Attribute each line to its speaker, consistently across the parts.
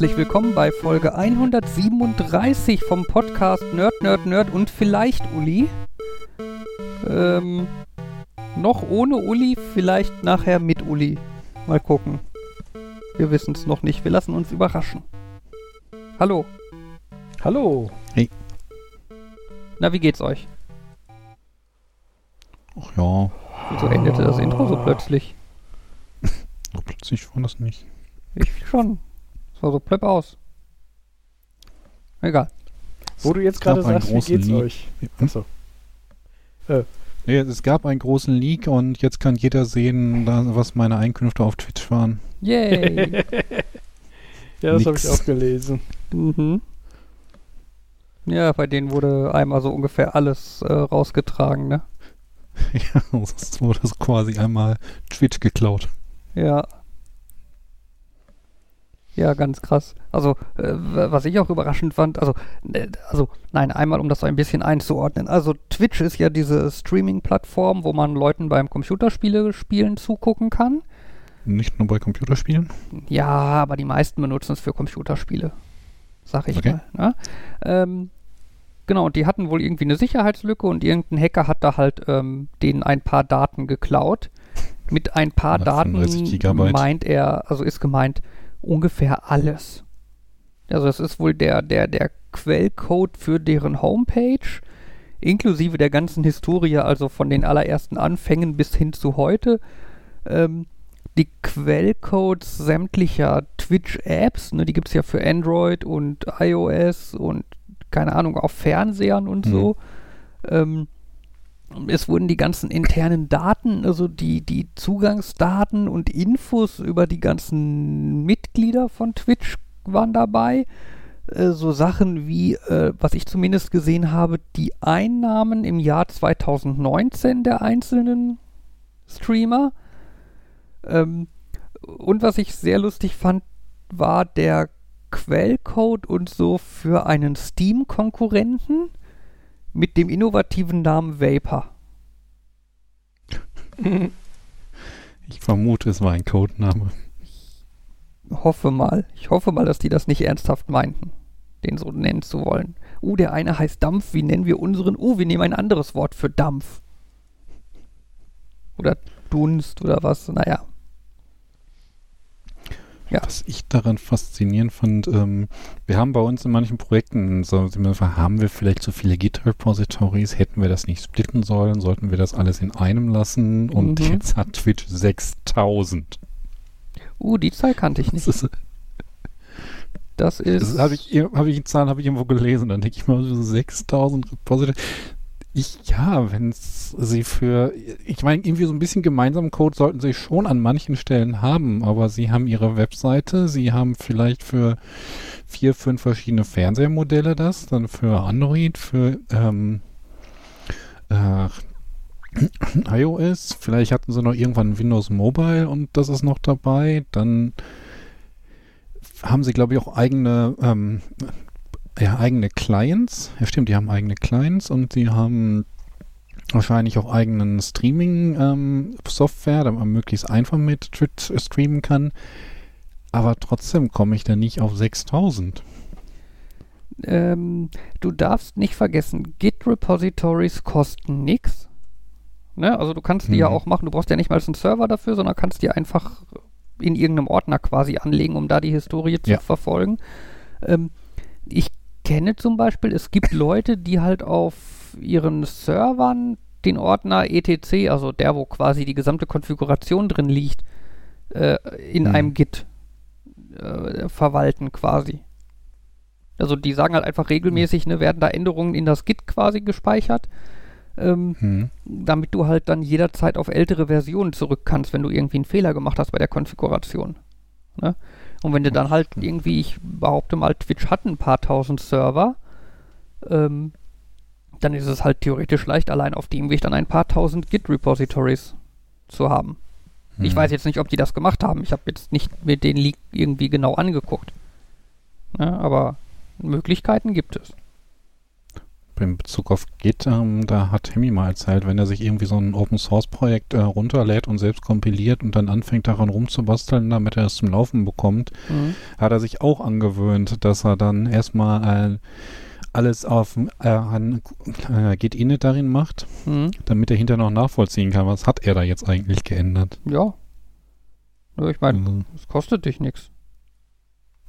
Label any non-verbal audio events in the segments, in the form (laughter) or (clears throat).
Speaker 1: herzlich willkommen bei Folge 137 vom Podcast Nerd, Nerd, Nerd und vielleicht Uli. Ähm, noch ohne Uli, vielleicht nachher mit Uli. Mal gucken. Wir wissen es noch nicht. Wir lassen uns überraschen. Hallo.
Speaker 2: Hallo.
Speaker 1: Na, wie geht's euch?
Speaker 3: Ach ja,
Speaker 1: Wieso endete das Intro so plötzlich? (laughs)
Speaker 3: so plötzlich war das nicht.
Speaker 1: Ich schon. Es war so plöpp aus. Egal.
Speaker 2: Wo du jetzt
Speaker 3: Es
Speaker 2: gerade sagst, wie geht's
Speaker 3: Leak.
Speaker 2: euch?
Speaker 3: Hm?
Speaker 2: Achso.
Speaker 3: Nee, es gab einen großen Leak und jetzt kann jeder sehen, was meine Einkünfte auf Twitch waren.
Speaker 1: Yay. (laughs)
Speaker 2: Ja, das habe ich auch gelesen.
Speaker 1: mhm. Ja, bei denen wurde einmal so ungefähr alles äh, rausgetragen, ne? (laughs)
Speaker 3: ja, es wurde so quasi einmal Twitch geklaut.
Speaker 1: Ja. Ja, ganz krass. Also, äh, was ich auch überraschend fand, also, äh, also, nein, einmal, um das so ein bisschen einzuordnen. Also, Twitch ist ja diese Streaming-Plattform, wo man Leuten beim Computerspiele spielen zugucken kann.
Speaker 3: Nicht nur bei Computerspielen.
Speaker 1: Ja, aber die meisten benutzen es für Computerspiele. Sag ich
Speaker 3: Okay.
Speaker 1: mal. Ne? Ähm, genau, und die hatten wohl irgendwie eine Sicherheitslücke und irgendein Hacker hat da halt ähm, denen ein paar Daten geklaut. Mit ein paar Daten
Speaker 3: 135 Gigabyte.
Speaker 1: meint er, also ist gemeint, ungefähr alles. Also es ist wohl der, der, der Quellcode für deren Homepage, inklusive der ganzen Historie, also von den allerersten Anfängen bis hin zu heute. Ähm, die Quellcodes sämtlicher Twitch-Apps, ne, die gibt es ja für Android und iOS und keine Ahnung, auf Fernsehern und so. Ähm, es wurden die ganzen internen Daten, also die, die Zugangsdaten und Infos über die ganzen Mitglieder von Twitch waren dabei. Äh, so Sachen wie, äh, was ich zumindest gesehen habe, die Einnahmen im Jahr 2019 der einzelnen Streamer. Ähm, und was ich sehr lustig fand, war der Quellcode und so für einen Steam-Konkurrenten mit dem innovativen Namen Vapor.
Speaker 3: Ich vermute, es war ein Codename.
Speaker 1: Hoffe mal. Ich hoffe mal, dass die das nicht ernsthaft meinten, den so nennen zu wollen. Uh, der eine heißt Dampf. Wie nennen wir unseren? Uh, wir nehmen ein anderes Wort für Dampf. Oder Dunst oder was. Naja. Ja.
Speaker 3: Was ich daran faszinierend fand, ähm, wir haben bei uns in manchen Projekten so, haben wir vielleicht zu viele Git-Repositories, hätten wir das nicht splitten sollen, sollten wir das alles in einem lassen und
Speaker 1: Mhm.
Speaker 3: jetzt hat Twitch 6000.
Speaker 1: Uh, die Zahl kannte ich
Speaker 3: Das
Speaker 1: nicht.
Speaker 3: ist,
Speaker 1: Das ist.
Speaker 3: das habe ich, hab ich die Zahlen habe ich irgendwo gelesen, dann denke ich mal so 6000 Repositories. Ich, ja, wenn sie für, ich meine, irgendwie so ein bisschen gemeinsamen Code sollten sie schon an manchen Stellen haben, aber sie haben ihre Webseite, sie haben vielleicht für vier, fünf verschiedene Fernsehmodelle das, dann für Android, für ähm, äh, iOS, vielleicht hatten sie noch irgendwann Windows Mobile und das ist noch dabei, dann haben sie, glaube ich, auch eigene ähm, ja, eigene Clients. Ja, stimmt, die haben eigene Clients und die haben wahrscheinlich auch eigenen Streaming-Software, damit man möglichst einfach mit Twitch streamen kann. Aber trotzdem komme ich da nicht auf 6000.
Speaker 1: ähm, du darfst nicht vergessen, Git-Repositories kosten nichts. Ne? Also du kannst die ja
Speaker 3: Mhm.
Speaker 1: auch machen, du brauchst ja nicht mal einen Server dafür, sondern kannst die einfach in irgendeinem Ordner quasi anlegen, um da die Historie zu
Speaker 3: Ja.
Speaker 1: verfolgen. Ähm, ich kenne zum Beispiel, es gibt Leute, die halt auf ihren Servern den Ordner etc., also der, wo quasi die gesamte Konfiguration drin liegt, äh, in
Speaker 3: Mhm.
Speaker 1: einem Git äh, verwalten quasi. Also die sagen halt einfach regelmäßig, ne, werden da Änderungen in das Git quasi gespeichert, ähm,
Speaker 3: Hm.
Speaker 1: damit du halt dann jederzeit auf ältere Versionen zurück kannst, wenn du irgendwie einen Fehler gemacht hast bei der Konfiguration. Ne? Und wenn du dann halt irgendwie, ich behaupte mal, Twitch hat ein paar tausend Server, ähm, dann ist es halt theoretisch leicht, allein auf dem Weg dann ein paar tausend Git-Repositories zu haben. Ich
Speaker 3: Hm.
Speaker 1: weiß jetzt nicht, ob die das gemacht haben. Ich habe jetzt nicht mir den Leak irgendwie genau angeguckt. Ja, aber Möglichkeiten gibt es.
Speaker 3: In Bezug auf Git, ähm, da hat Hemi mal erzählt, wenn er sich irgendwie so ein Open Source Projekt äh, runterlädt und selbst kompiliert und dann anfängt daran rumzubasteln, damit er es zum Laufen bekommt,
Speaker 1: Mhm.
Speaker 3: hat er sich auch angewöhnt, dass er dann erstmal äh, alles auf äh, an äh, Git init darin macht,
Speaker 1: Mhm.
Speaker 3: damit er hinterher noch nachvollziehen kann, was hat er da jetzt eigentlich geändert.
Speaker 1: Ja. ja. Ich meine,
Speaker 3: Also,
Speaker 1: es kostet dich nichts.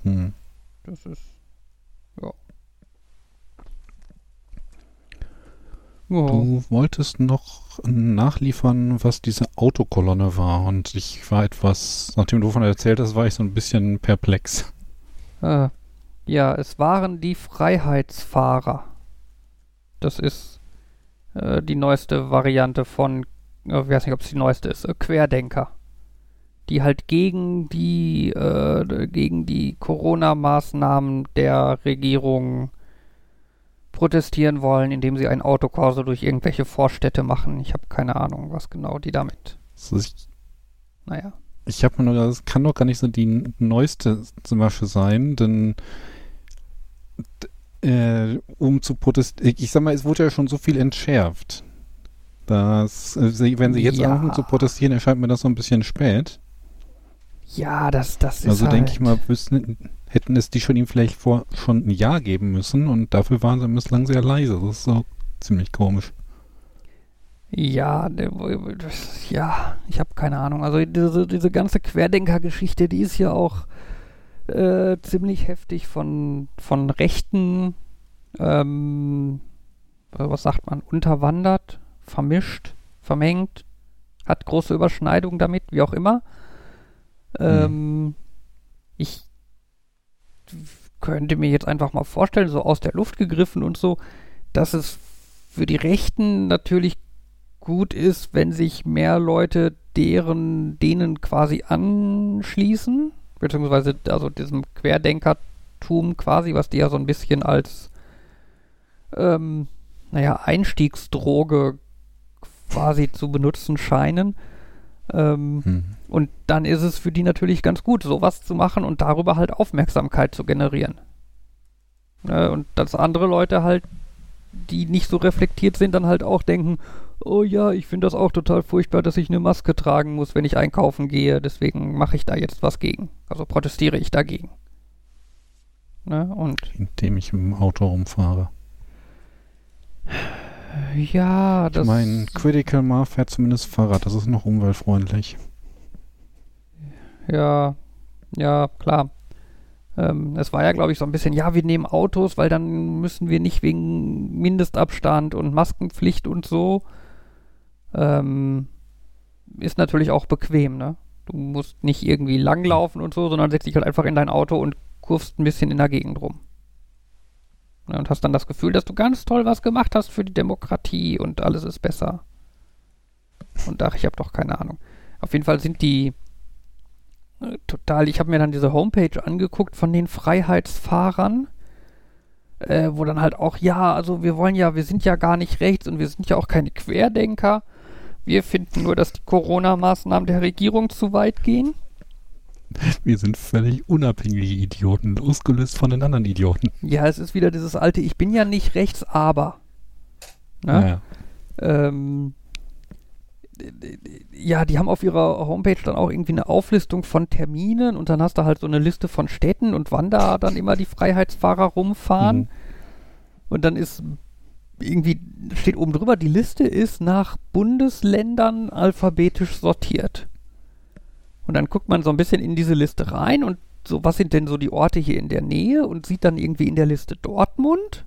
Speaker 3: hm.
Speaker 1: Das ist. Ja. Ja.
Speaker 3: Du wolltest noch nachliefern, was diese Autokolonne war und ich war etwas, nachdem du davon erzählt hast, war ich so ein bisschen perplex.
Speaker 1: Äh, ja, es waren die Freiheitsfahrer. Das ist äh, die neueste Variante von, äh, ich weiß nicht, ob es die neueste ist, äh, Querdenker. Die halt gegen die, äh, gegen die Corona-Maßnahmen der Regierung protestieren wollen, indem sie ein Autokorso durch irgendwelche Vorstädte machen. Ich habe keine Ahnung, was genau die damit.
Speaker 3: Ist,
Speaker 1: Naja.
Speaker 3: ich habe mir nur, das kann doch gar nicht so die neueste zum Beispiel sein, denn äh, um zu protestieren, ich sag mal, es wurde ja schon so viel entschärft. dass äh, wenn sie jetzt
Speaker 1: Ja.
Speaker 3: anfangen zu protestieren, erscheint mir das so ein bisschen spät.
Speaker 1: Ja, das, das ist
Speaker 3: Also
Speaker 1: halt,
Speaker 3: denke ich mal, wüssten, hätten es die schon ihm vielleicht vor schon ein Jahr geben müssen und dafür waren sie bislang sehr leise. Das ist so ziemlich komisch.
Speaker 1: Ja, ja, ich habe keine Ahnung. Also diese, diese ganze Querdenker-Geschichte, die ist ja auch äh, ziemlich heftig von, von Rechten, ähm, äh, was sagt man, unterwandert, vermischt, vermengt, hat große Überschneidungen damit, wie auch immer. Ähm, Ich könnte mir jetzt einfach mal vorstellen, so aus der Luft gegriffen und so, dass es für die Rechten natürlich gut ist, wenn sich mehr Leute deren, denen quasi anschließen, beziehungsweise also diesem Querdenkertum quasi, was die ja so ein bisschen als ähm, naja, Einstiegsdroge quasi zu benutzen scheinen. Ähm,
Speaker 3: Hm.
Speaker 1: Und dann ist es für die natürlich ganz gut, sowas zu machen und darüber halt Aufmerksamkeit zu generieren. Ne, und dass andere Leute halt, die nicht so reflektiert sind, dann halt auch denken, oh ja, ich finde das auch total furchtbar, dass ich eine Maske tragen muss, wenn ich einkaufen gehe, deswegen mache ich da jetzt was gegen. Also protestiere ich dagegen. Ne, und
Speaker 3: Indem ich dem Auto rumfahre.
Speaker 1: ja, das.
Speaker 3: Ich meine, Critical Mar fährt zumindest Fahrrad. Das ist noch umweltfreundlich.
Speaker 1: Ja, ja, klar. Ähm, es war ja, glaube ich, so ein bisschen, ja, wir nehmen Autos, weil dann müssen wir nicht wegen Mindestabstand und Maskenpflicht und so. Ähm, ist natürlich auch bequem, ne? Du musst nicht irgendwie langlaufen und so, sondern setzt dich halt einfach in dein Auto und kurvst ein bisschen in der Gegend rum. Ne, und hast dann das Gefühl, dass du ganz toll was gemacht hast für die Demokratie und alles ist besser. Und ach, ich habe doch keine Ahnung. Auf jeden Fall sind die total. Ich habe mir dann diese Homepage angeguckt von den Freiheitsfahrern, äh, wo dann halt auch, ja, also wir wollen ja, wir sind ja gar nicht rechts und wir sind ja auch keine Querdenker. Wir finden nur, dass die Corona-Maßnahmen der Regierung zu weit gehen.
Speaker 3: Wir sind völlig unabhängige Idioten, losgelöst von den anderen Idioten.
Speaker 1: Ja, es ist wieder dieses alte, ich bin ja nicht rechts, aber. Ne?
Speaker 3: Naja.
Speaker 1: Ähm, ja, die haben auf ihrer Homepage dann auch irgendwie eine Auflistung von Terminen und dann hast du halt so eine Liste von Städten und wann da dann immer die Freiheitsfahrer rumfahren.
Speaker 3: Mhm.
Speaker 1: Und dann ist irgendwie, steht oben drüber, die Liste ist nach Bundesländern alphabetisch sortiert. Und dann guckt man so ein bisschen in diese Liste rein und so, was sind denn so die Orte hier in der Nähe und sieht dann irgendwie in der Liste Dortmund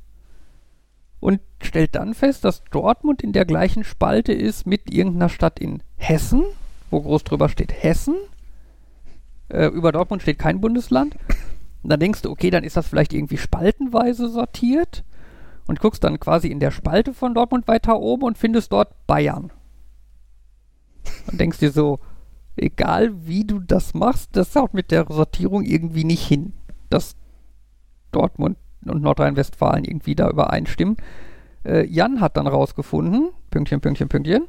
Speaker 1: und stellt dann fest, dass Dortmund in der gleichen Spalte ist mit irgendeiner Stadt in Hessen, wo groß drüber steht Hessen. Äh, über Dortmund steht kein Bundesland. Und dann denkst du, okay, dann ist das vielleicht irgendwie spaltenweise sortiert und guckst dann quasi in der Spalte von Dortmund weiter oben und findest dort Bayern. Und denkst dir so, egal wie du das machst, das haut mit der Sortierung irgendwie nicht hin, dass Dortmund und Nordrhein-Westfalen irgendwie da übereinstimmen. Äh, Jan hat dann rausgefunden, Pünktchen, Pünktchen, Pünktchen.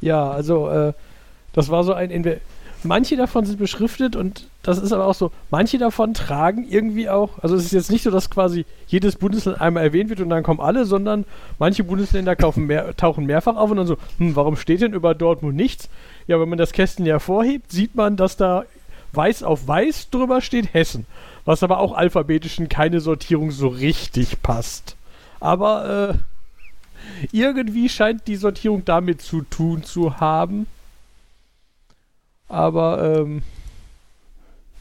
Speaker 2: Ja, also äh, das war so ein. Inve Manche davon sind beschriftet und das ist aber auch so, manche davon tragen irgendwie auch, also es ist jetzt nicht so, dass quasi jedes Bundesland einmal erwähnt wird und dann kommen alle, sondern manche Bundesländer mehr, tauchen mehrfach auf und dann so, hm, warum steht denn über Dortmund nichts? Ja, wenn man das Kästchen ja vorhebt, sieht man, dass da weiß auf weiß drüber steht Hessen, was aber auch alphabetisch in keine Sortierung so richtig passt. Aber äh, irgendwie scheint die Sortierung damit zu tun zu haben. Aber ähm,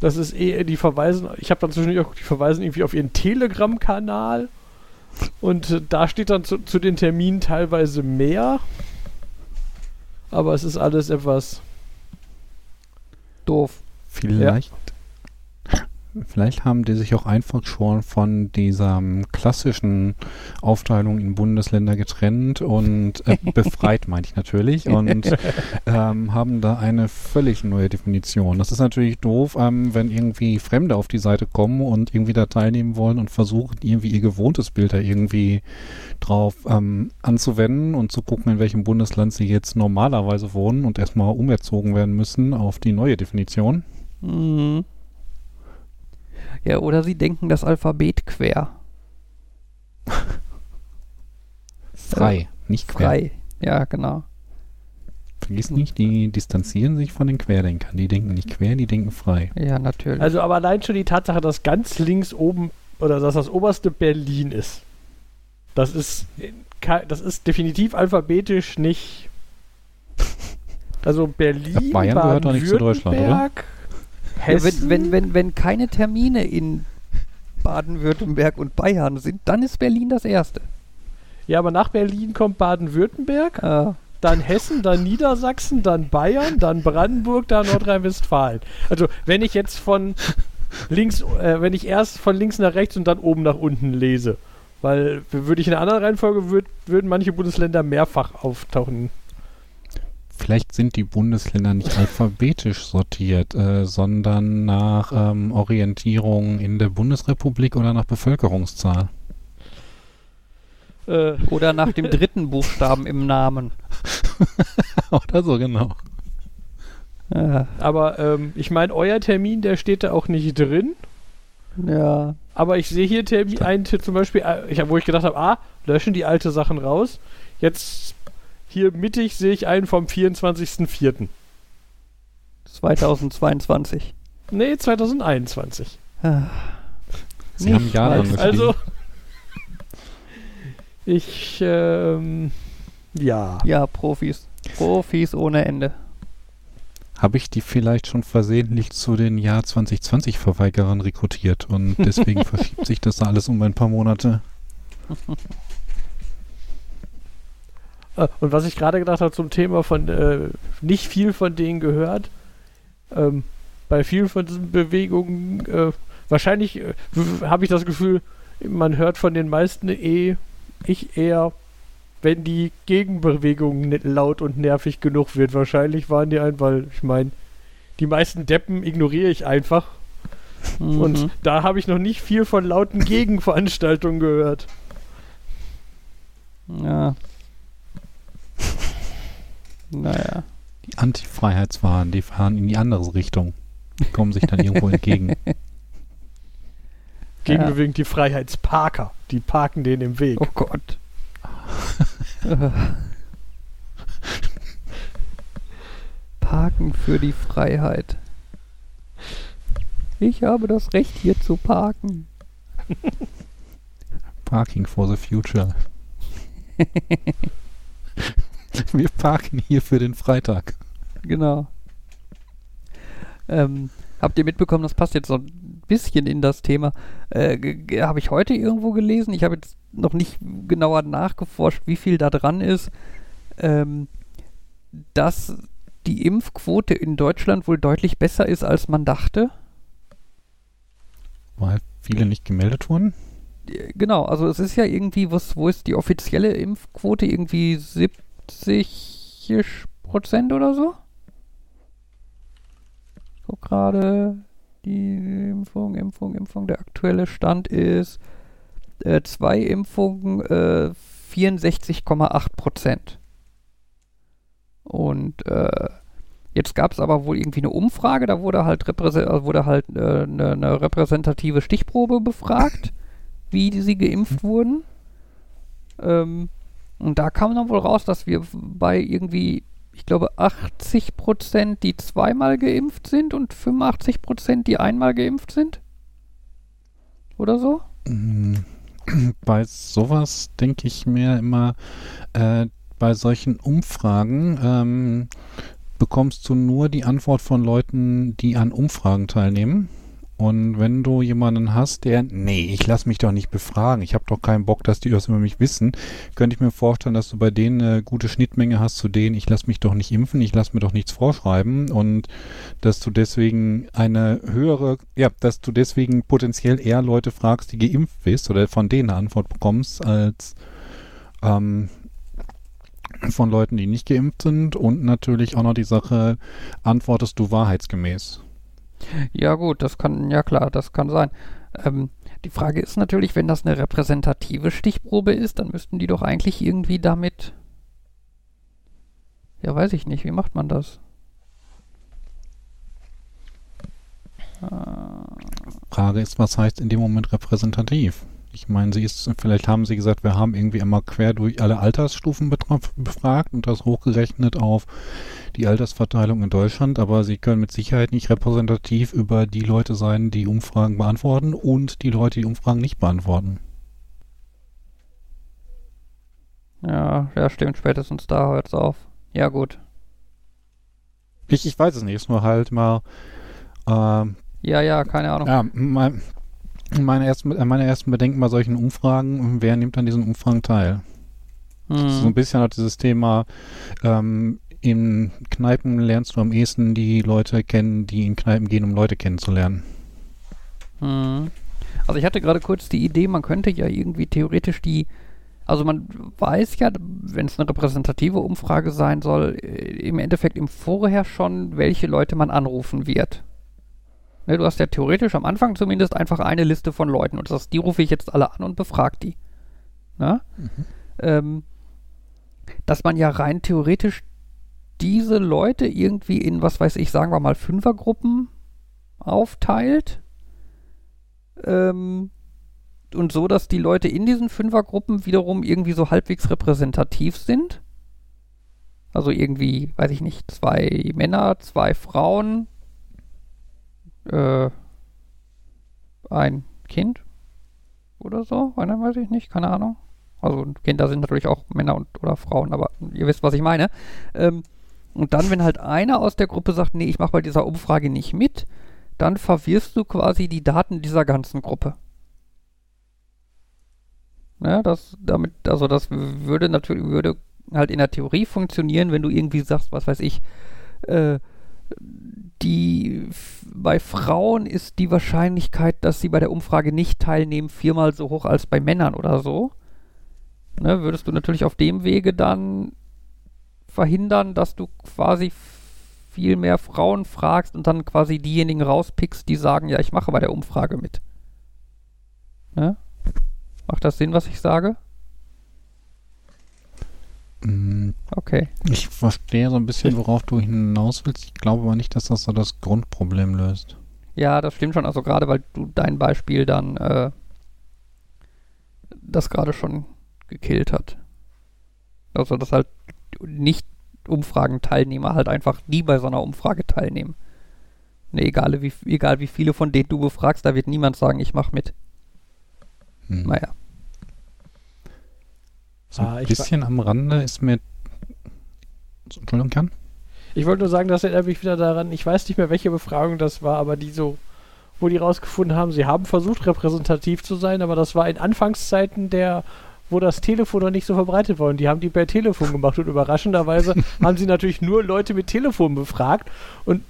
Speaker 2: das ist eh, die verweisen, ich habe dann zwischendurch auch, die verweisen irgendwie auf ihren Telegram-Kanal. Und äh, da steht dann zu, zu, den Terminen teilweise mehr. Aber es ist alles etwas doof.
Speaker 3: Vielleicht Vielleicht haben die sich auch einfach schon von dieser ähm, klassischen Aufteilung in Bundesländer getrennt und äh, (laughs) befreit, meinte ich natürlich, und ähm, haben da eine völlig neue Definition. Das ist natürlich doof, ähm, wenn irgendwie Fremde auf die Seite kommen und irgendwie da teilnehmen wollen und versuchen, irgendwie ihr gewohntes Bild da irgendwie drauf ähm, anzuwenden und zu gucken, in welchem Bundesland sie jetzt normalerweise wohnen und erstmal umerzogen werden müssen auf die neue Definition.
Speaker 1: Mhm. Ja, oder sie denken das Alphabet quer.
Speaker 3: Frei, nicht quer. Frei,
Speaker 1: ja, genau.
Speaker 3: Vergiss nicht, die distanzieren sich von den Querdenkern. Die denken nicht quer, die denken frei.
Speaker 1: Ja, natürlich.
Speaker 2: Also, aber allein schon die Tatsache, dass ganz links oben oder dass das oberste Berlin ist, das ist, das ist definitiv alphabetisch nicht. Also Berlin,
Speaker 3: Bayern gehört doch nicht zu Deutschland, oder?
Speaker 1: Ja, wenn, wenn, wenn, wenn keine Termine in Baden-Württemberg und Bayern sind, dann ist Berlin das erste.
Speaker 2: Ja, aber nach Berlin kommt Baden-Württemberg, ah. dann Hessen, dann Niedersachsen, dann Bayern, dann Brandenburg, dann Nordrhein-Westfalen. Also wenn ich jetzt von links, äh, wenn ich erst von links nach rechts und dann oben nach unten lese, weil würde ich in einer anderen Reihenfolge würd, würden manche Bundesländer mehrfach auftauchen
Speaker 3: Vielleicht sind die Bundesländer nicht alphabetisch sortiert, äh, sondern nach ähm, Orientierung in der Bundesrepublik oder nach Bevölkerungszahl.
Speaker 1: Äh. Oder nach dem dritten Buchstaben im Namen. (laughs)
Speaker 3: oder so, genau.
Speaker 2: Ja. Aber ähm, ich meine, euer Termin, der steht da auch nicht drin.
Speaker 1: Ja.
Speaker 2: Aber ich sehe hier Termin, einen zum Beispiel, äh, ich, wo ich gedacht habe, ah, löschen die alte Sachen raus. Jetzt hier mittig sehe ich einen vom 24.04.
Speaker 1: 2022.
Speaker 2: Nee, 2021.
Speaker 3: Ah. Sie haben Jahre
Speaker 2: Also, ich, ähm, ja.
Speaker 1: Ja, Profis. Profis ohne Ende.
Speaker 3: Habe ich die vielleicht schon versehentlich zu den Jahr 2020 Verweigerern rekrutiert und deswegen (laughs) verschiebt sich das alles um ein paar Monate. (laughs)
Speaker 2: Äh, und was ich gerade gedacht habe zum Thema von äh, nicht viel von denen gehört, ähm, bei vielen von diesen Bewegungen, äh, wahrscheinlich äh, habe ich das Gefühl, man hört von den meisten eh, ich eher, wenn die Gegenbewegung laut und nervig genug wird. Wahrscheinlich waren die ein, weil ich meine, die meisten Deppen ignoriere ich einfach. Mhm. Und da habe ich noch nicht viel von lauten Gegenveranstaltungen gehört.
Speaker 1: Ja, naja.
Speaker 3: Die Anti-Freiheitswahn, die fahren in die andere Richtung. Die kommen sich dann irgendwo entgegen. (laughs)
Speaker 2: Gegenbewegend ja. die Freiheitsparker. Die parken denen im Weg.
Speaker 1: Oh Gott. (laughs) parken für die Freiheit. Ich habe das Recht hier zu parken.
Speaker 3: Parking for the future. (laughs) (laughs) Wir parken hier für den Freitag.
Speaker 1: Genau. Ähm, habt ihr mitbekommen, das passt jetzt so ein bisschen in das Thema. Äh, habe ich heute irgendwo gelesen. Ich habe jetzt noch nicht genauer nachgeforscht, wie viel da dran ist, ähm, dass die Impfquote in Deutschland wohl deutlich besser ist, als man dachte.
Speaker 3: Weil viele nicht gemeldet wurden?
Speaker 1: Genau, also es ist ja irgendwie, was, wo ist die offizielle Impfquote? Irgendwie 70 80 Prozent oder so. So gerade die Impfung, Impfung, Impfung. Der aktuelle Stand ist äh, zwei Impfungen, äh, 64,8 Prozent. Und äh, Jetzt gab es aber wohl irgendwie eine Umfrage, da wurde halt, äh, wurde halt äh, eine, eine repräsentative Stichprobe befragt, wie sie geimpft wurden. Ähm, und da kam dann wohl raus, dass wir bei irgendwie, ich glaube, 80 Prozent, die zweimal geimpft sind und 85 Prozent, die einmal geimpft sind. Oder so?
Speaker 3: Mm, (clears throat) bei sowas denke ich mir immer, äh, bei solchen Umfragen ähm, bekommst du nur die Antwort von Leuten, die an Umfragen teilnehmen. Und wenn du jemanden hast, der, nee, ich lasse mich doch nicht befragen, ich habe doch keinen Bock, dass die das über mich wissen, könnte ich mir vorstellen, dass du bei denen eine gute Schnittmenge hast zu denen, ich lasse mich doch nicht impfen, ich lasse mir doch nichts vorschreiben. Und dass du deswegen eine höhere, ja, dass du deswegen potenziell eher Leute fragst, die geimpft bist oder von denen eine Antwort bekommst, als ähm, von Leuten, die nicht geimpft sind. Und natürlich auch noch die Sache, antwortest du wahrheitsgemäß.
Speaker 1: Ja gut, das kann, ja klar, das kann sein. Ähm, die Frage ist natürlich, wenn das eine repräsentative Stichprobe ist, dann müssten die doch eigentlich irgendwie damit... Ja, weiß ich nicht, wie macht man das?
Speaker 3: Frage ist, was heißt in dem Moment repräsentativ? Ich meine, sie ist, vielleicht haben sie gesagt, wir haben irgendwie immer quer durch alle Altersstufen befragt und das hochgerechnet auf die Altersverteilung in Deutschland, aber sie können mit Sicherheit nicht repräsentativ über die Leute sein, die Umfragen beantworten und die Leute, die Umfragen nicht beantworten.
Speaker 1: Ja, ja, stimmt, spätestens da hört es auf. Ja, gut.
Speaker 3: Ich, ich weiß es nicht, ist nur halt mal. Ähm,
Speaker 1: ja, ja, keine Ahnung.
Speaker 3: Ja, mein, meine, ersten, meine ersten Bedenken bei solchen Umfragen, wer nimmt an diesen Umfragen teil? Hm. So ein bisschen hat dieses Thema, ähm, in Kneipen lernst du am ehesten die Leute kennen, die in Kneipen gehen, um Leute kennenzulernen.
Speaker 1: Hm. Also ich hatte gerade kurz die Idee, man könnte ja irgendwie theoretisch die, also man weiß ja, wenn es eine repräsentative Umfrage sein soll, äh, im Endeffekt im Vorher schon, welche Leute man anrufen wird. Ne, du hast ja theoretisch am Anfang zumindest einfach eine Liste von Leuten und das, die rufe ich jetzt alle an und befrage die. Ne? Mhm. Ähm, dass man ja rein theoretisch diese Leute irgendwie in, was weiß ich, sagen wir mal Fünfergruppen aufteilt. Ähm, und so, dass die Leute in diesen Fünfergruppen wiederum irgendwie so halbwegs repräsentativ sind. Also irgendwie, weiß ich nicht, zwei Männer, zwei Frauen, äh, ein Kind oder so, einer weiß ich nicht, keine Ahnung. Also Kinder sind natürlich auch Männer und oder Frauen, aber ihr wisst, was ich meine. Ähm, und dann, wenn halt einer aus der Gruppe sagt, nee, ich mache bei dieser Umfrage nicht mit, dann verwirrst du quasi die Daten dieser ganzen Gruppe. Ja, das damit, also das würde natürlich, würde halt in der Theorie funktionieren, wenn du irgendwie sagst, was weiß ich, äh, die bei Frauen ist die Wahrscheinlichkeit, dass sie bei der Umfrage nicht teilnehmen, viermal so hoch als bei Männern oder so. Ne, würdest du natürlich auf dem Wege dann verhindern, dass du quasi viel mehr Frauen fragst und dann quasi diejenigen rauspickst, die sagen, ja, ich mache bei der Umfrage mit. Ne? Macht das Sinn, was ich sage?
Speaker 3: Mm, okay. Ich verstehe so ein bisschen, worauf du hinaus willst. Ich glaube aber nicht, dass das so das Grundproblem löst.
Speaker 1: Ja, das stimmt schon. Also gerade weil du dein Beispiel dann äh, das gerade schon gekillt hat. Also dass halt nicht Umfragenteilnehmer halt einfach nie bei so einer Umfrage teilnehmen. Ne, egal wie, egal wie viele von denen du befragst, da wird niemand sagen, ich mach mit. Hm. Naja.
Speaker 3: So ah, ein bisschen am Rande ist mir. Entschuldigung, kann?
Speaker 2: Ich wollte nur sagen, das erinnert mich wieder daran, ich weiß nicht mehr, welche Befragung das war, aber die so, wo die rausgefunden haben, sie haben versucht, repräsentativ zu sein, aber das war in Anfangszeiten der, wo das Telefon noch nicht so verbreitet war. Und die haben die per Telefon gemacht und überraschenderweise (laughs) haben sie natürlich nur Leute mit Telefon befragt. Und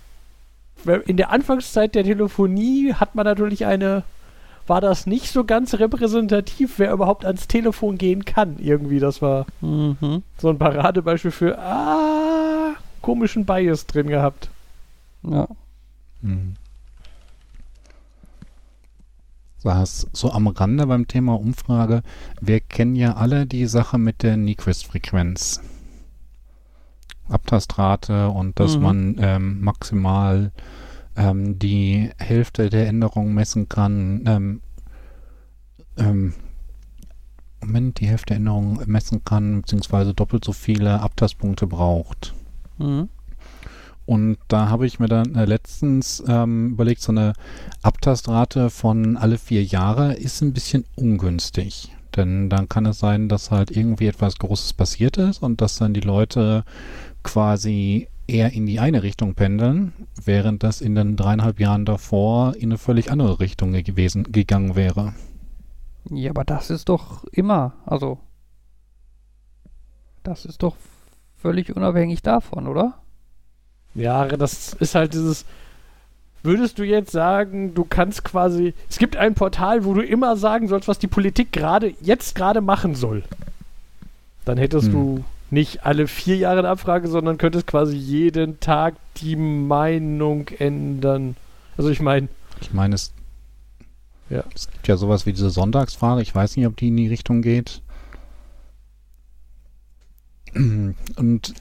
Speaker 2: in der Anfangszeit der Telefonie hat man natürlich eine war das nicht so ganz repräsentativ, wer überhaupt ans Telefon gehen kann. Irgendwie, das war mhm. so ein Paradebeispiel für ah, komischen Bias drin gehabt.
Speaker 1: Ja.
Speaker 3: Mhm. Was so am Rande beim Thema Umfrage, wir kennen ja alle die Sache mit der Nyquist-Frequenz. Abtastrate und dass
Speaker 1: Mhm.
Speaker 3: man ähm, maximal ähm, die Hälfte der Änderungen messen kann. Ähm, ähm, Moment, die Hälfte der Änderungen messen kann, beziehungsweise doppelt so viele Abtastpunkte braucht.
Speaker 1: Mhm.
Speaker 3: Und da habe ich mir dann äh, letztens ähm, überlegt, so eine Abtastrate von alle vier Jahre ist ein bisschen ungünstig. Denn dann kann es sein, dass halt irgendwie etwas Großes passiert ist und dass dann die Leute quasi eher in die eine Richtung pendeln, während das in den dreieinhalb Jahren davor in eine völlig andere Richtung gewesen, gegangen wäre.
Speaker 1: Ja, aber das ist doch immer, also das ist doch völlig unabhängig davon, oder?
Speaker 2: Ja, das ist halt dieses. Würdest du jetzt sagen, du kannst quasi. Es gibt ein Portal, wo du immer sagen sollst, was die Politik gerade jetzt gerade machen soll. Dann hättest
Speaker 3: Hm.
Speaker 2: du nicht alle vier Jahre eine Abfrage, sondern könntest quasi jeden Tag die Meinung ändern. Also ich meine,
Speaker 3: Ich meine, es,
Speaker 2: Ja.
Speaker 3: es gibt ja sowas wie diese Sonntagsfrage. Ich weiß nicht, ob die in die Richtung geht. (clears throat) Und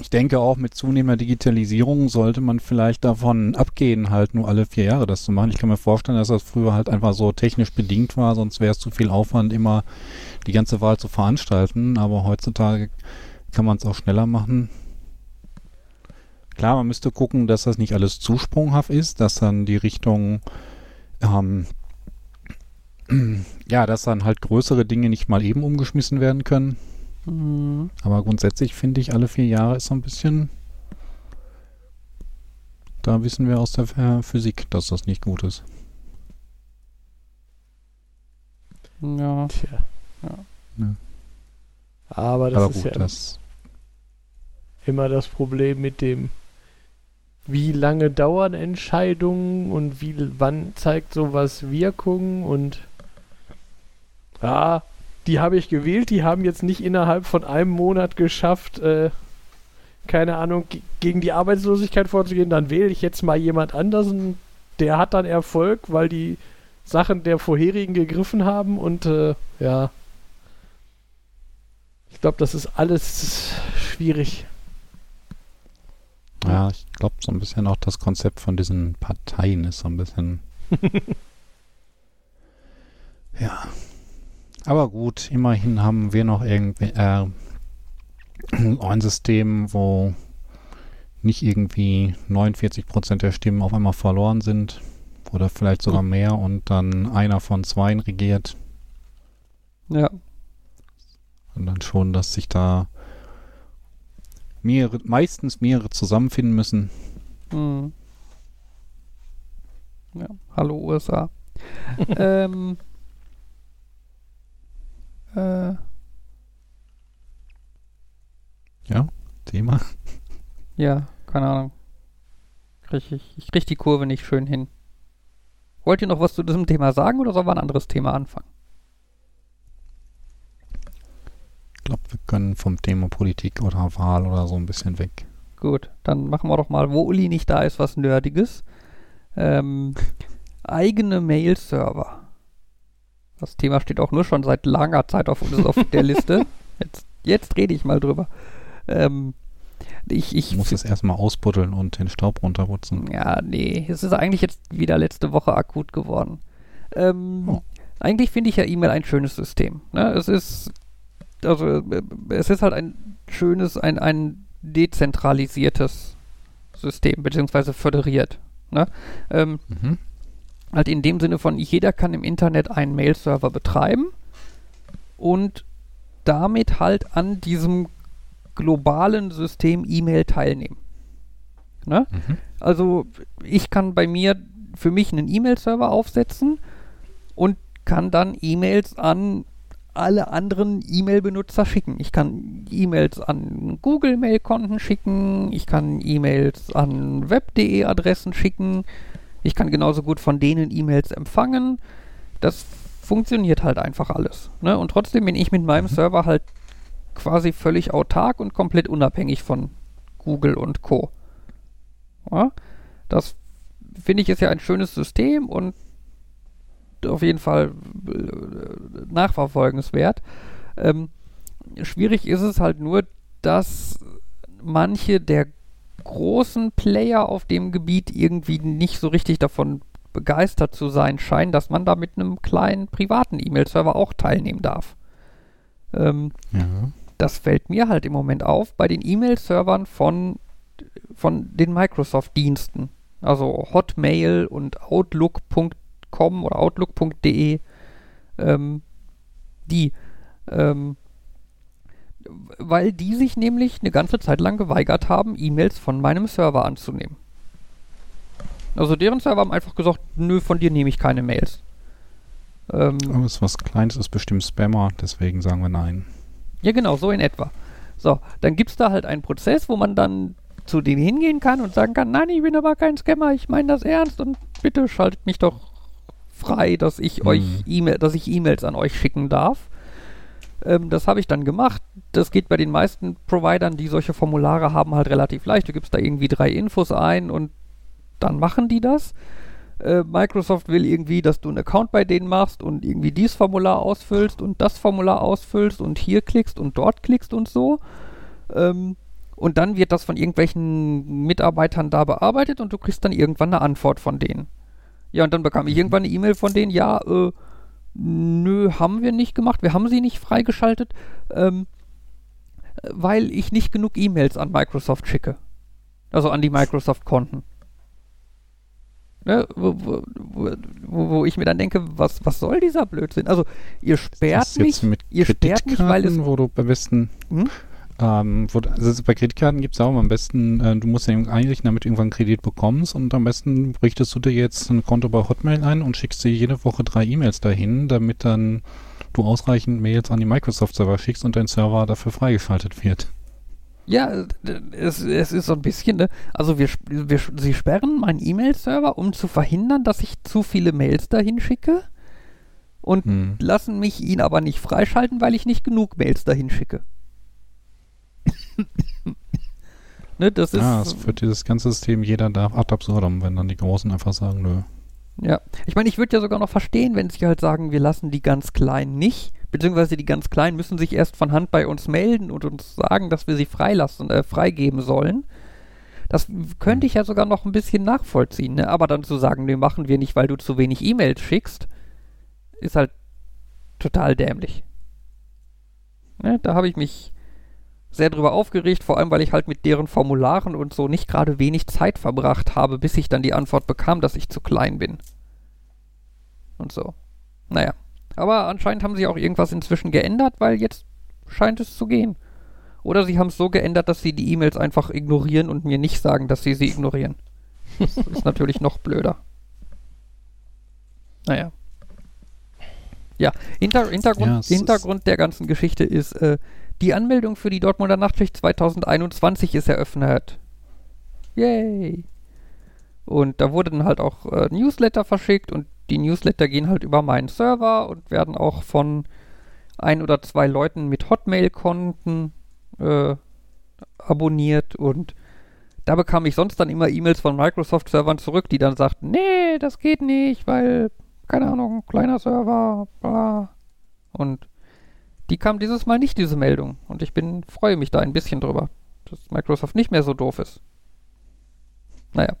Speaker 3: ich denke auch mit zunehmender Digitalisierung sollte man vielleicht davon abgehen, halt nur alle vier Jahre das zu machen. Ich kann mir vorstellen, dass das früher halt einfach so technisch bedingt war, sonst wäre es zu viel Aufwand, immer die ganze Wahl zu veranstalten. Aber heutzutage kann man es auch schneller machen. Klar, man müsste gucken, dass das nicht alles zu sprunghaft ist, dass dann die Richtung ähm, (clears throat) ja, dass dann halt größere Dinge nicht mal eben umgeschmissen werden können.
Speaker 1: Mhm.
Speaker 3: Aber grundsätzlich finde ich, alle vier Jahre ist so ein bisschen. Da wissen wir aus der Ph- Physik, dass das nicht gut ist.
Speaker 1: Ja.
Speaker 2: tja.
Speaker 1: Ja.
Speaker 3: Ja.
Speaker 2: Aber das
Speaker 3: Aber
Speaker 2: ist
Speaker 3: gut,
Speaker 2: ja
Speaker 3: das.
Speaker 2: immer das Problem mit dem, wie lange dauern Entscheidungen und wie wann zeigt sowas Wirkung und ja, die habe ich gewählt, die haben jetzt nicht innerhalb von einem Monat geschafft, äh, keine Ahnung, ge- gegen die Arbeitslosigkeit vorzugehen, dann wähle ich jetzt mal jemand anders und der hat dann Erfolg, weil die Sachen der vorherigen gegriffen haben und äh, ja. Ich glaube, das ist alles schwierig.
Speaker 3: Ja, ich glaube, so ein bisschen auch das Konzept von diesen Parteien ist so ein bisschen. (laughs) ja. Aber gut, immerhin haben wir noch irgendwie äh, (clears throat) ein System, wo nicht irgendwie 49 Prozent der Stimmen auf einmal verloren sind oder vielleicht sogar mehr und dann einer von zweien regiert
Speaker 1: Ja.
Speaker 3: und dann schon, dass sich da mehrere, meistens mehrere zusammenfinden müssen.
Speaker 1: Mhm. Ja. Hallo USA. (laughs) ähm. Äh,
Speaker 3: Ja, Thema. (laughs)
Speaker 1: ja, keine Ahnung. Krieg ich, ich krieg die Kurve nicht schön hin. Wollt ihr noch was zu diesem Thema sagen oder sollen wir ein anderes Thema anfangen?
Speaker 3: Ich glaube, wir können vom Thema Politik oder Wahl oder so ein bisschen weg.
Speaker 1: Gut, dann machen wir doch mal, wo Uli nicht da ist, was Nerdiges. Ähm, (laughs) eigene Mail-Server. Das Thema steht auch nur schon seit langer Zeit auf, auf der Liste. (laughs) Jetzt, jetzt rede ich mal drüber. Ähm, ich, ich
Speaker 3: muss es erstmal ausbuddeln und den Staub runterputzen.
Speaker 1: Ja, nee, es ist eigentlich jetzt wieder letzte Woche akut geworden. Ähm,
Speaker 3: Oh.
Speaker 1: Eigentlich finde ich ja E-Mail ein schönes System. Ne? Es ist, also, es ist halt ein schönes, ein, ein dezentralisiertes System, beziehungsweise föderiert. Ne? Ähm,
Speaker 3: Mhm.
Speaker 1: Halt in dem Sinne von, jeder kann im Internet einen Mail-Server betreiben und damit halt an diesem globalen System E-Mail teilnehmen. Ne?
Speaker 3: Mhm.
Speaker 1: Also ich kann bei mir für mich einen E-Mail-Server aufsetzen und kann dann E-Mails an alle anderen E-Mail-Benutzer schicken. Ich kann E-Mails an Google-Mail-Konten schicken, ich kann E-Mails an web.de-Adressen schicken, ich kann genauso gut von denen E-Mails empfangen. Das funktioniert halt einfach alles. Ne? Und trotzdem bin ich mit meinem
Speaker 3: Mhm.
Speaker 1: Server halt quasi völlig autark und komplett unabhängig von Google und Co. Ja? Das finde ich ist ja ein schönes System und auf jeden Fall äh, nachverfolgenswert. Ähm, schwierig ist es halt nur, dass manche der großen Player auf dem Gebiet irgendwie nicht so richtig davon begeistert zu sein scheinen, dass man da mit einem kleinen privaten E-Mail-Server auch teilnehmen darf. Ähm,
Speaker 3: Ja.
Speaker 1: das fällt mir halt im Moment auf bei den E-Mail-Servern von, von den Microsoft-Diensten. Also Hotmail und Outlook.com oder Outlook.de. Ähm, die. Ähm, weil die sich nämlich eine ganze Zeit lang geweigert haben, E-Mails von meinem Server anzunehmen. Also deren Server haben einfach gesagt, nö, von dir nehme ich keine Mails. Ähm,
Speaker 3: Aber es ist was Kleines, ist bestimmt Spammer, deswegen sagen wir nein.
Speaker 1: Ja, genau, so in etwa. So, dann gibt es da halt einen Prozess, wo man dann zu denen hingehen kann und sagen kann, nein, ich bin aber kein Scammer, ich meine das ernst und bitte schaltet mich doch frei, dass ich
Speaker 3: Mhm.
Speaker 1: euch E-Mail, dass ich E-Mails an euch schicken darf. Ähm, das habe ich dann gemacht. Das geht bei den meisten Providern, die solche Formulare haben, halt relativ leicht. Du gibst da irgendwie drei Infos ein und dann machen die das. Äh, Microsoft will irgendwie, dass du einen Account bei denen machst und irgendwie dieses Formular ausfüllst und das Formular ausfüllst und hier klickst und dort klickst und so. Ähm, und dann wird das von irgendwelchen Mitarbeitern da bearbeitet und du kriegst dann irgendwann eine Antwort von denen. Ja, und dann bekam ich irgendwann eine E-Mail von denen, ja, äh, nö, haben wir nicht gemacht, wir haben sie nicht freigeschaltet, ähm, weil ich nicht genug E-Mails an Microsoft schicke. Also an die Microsoft-Konten. Ne, wo, wo, wo, wo ich mir dann denke, was, was soll dieser Blödsinn? Also, ihr sperrt mich,
Speaker 3: mit
Speaker 1: ihr sperrt mich, weil es.
Speaker 3: Wo du am besten,
Speaker 1: Hm?
Speaker 3: Ähm, wo, also bei Kreditkarten gibt es auch am besten, äh, du musst ja einrichten, damit du irgendwann einen Kredit bekommst und am besten richtest du dir jetzt ein Konto bei Hotmail ein und schickst dir jede Woche drei E-Mails dahin, damit dann du ausreichend Mails an die Microsoft-Server schickst und dein Server dafür freigeschaltet wird.
Speaker 1: Ja, es, es ist so ein bisschen, ne? Also wir, wir, sie sperren meinen E-Mail-Server, um zu verhindern, dass ich zu viele Mails dahin schicke und
Speaker 3: Hm.
Speaker 1: lassen mich ihn aber nicht freischalten, weil ich nicht genug Mails dahin schicke. Ne, das ist.
Speaker 3: Ja, es führt dieses ganze System, jeder darf ad absurdum, wenn dann die Großen einfach sagen, nö.
Speaker 1: Ja, ich meine, ich würde ja sogar noch verstehen, wenn sie halt sagen, wir lassen die ganz Kleinen nicht, beziehungsweise die ganz Kleinen müssen sich erst von Hand bei uns melden und uns sagen, dass wir sie freilassen, äh, freigeben sollen. Das könnte ich ja sogar noch ein bisschen nachvollziehen, ne? aber dann zu sagen, nee, machen wir nicht, weil du zu wenig E-Mails schickst, ist halt total dämlich. Ne? Da habe ich mich sehr drüber aufgeregt, vor allem weil ich halt mit deren Formularen und so nicht gerade wenig Zeit verbracht habe, bis ich dann die Antwort bekam, dass ich zu klein bin. Und so. Naja. Aber anscheinend haben sie auch irgendwas inzwischen geändert, weil jetzt scheint es zu gehen. Oder sie haben es so geändert, dass sie die E-Mails einfach ignorieren und mir nicht sagen, dass sie sie ignorieren. Das ist natürlich noch blöder. Naja. Ja, Hinter Hintergrund,
Speaker 3: Ja,
Speaker 1: Hintergrund der ganzen Geschichte ist, äh, die Anmeldung für die Dortmunder Nachtschicht 2021 ist eröffnet. Yay! Und da wurden halt auch äh, Newsletter verschickt und die Newsletter gehen halt über meinen Server und werden auch von ein oder zwei Leuten mit Hotmail-Konten äh, abonniert und da bekam ich sonst dann immer E-Mails von Microsoft-Servern zurück, die dann sagten, nee, das geht nicht, weil, keine Ahnung, kleiner Server, bla. Und die kam dieses Mal nicht, diese Meldung. Und ich bin, freue mich da ein bisschen drüber, dass Microsoft nicht mehr so doof ist. Naja.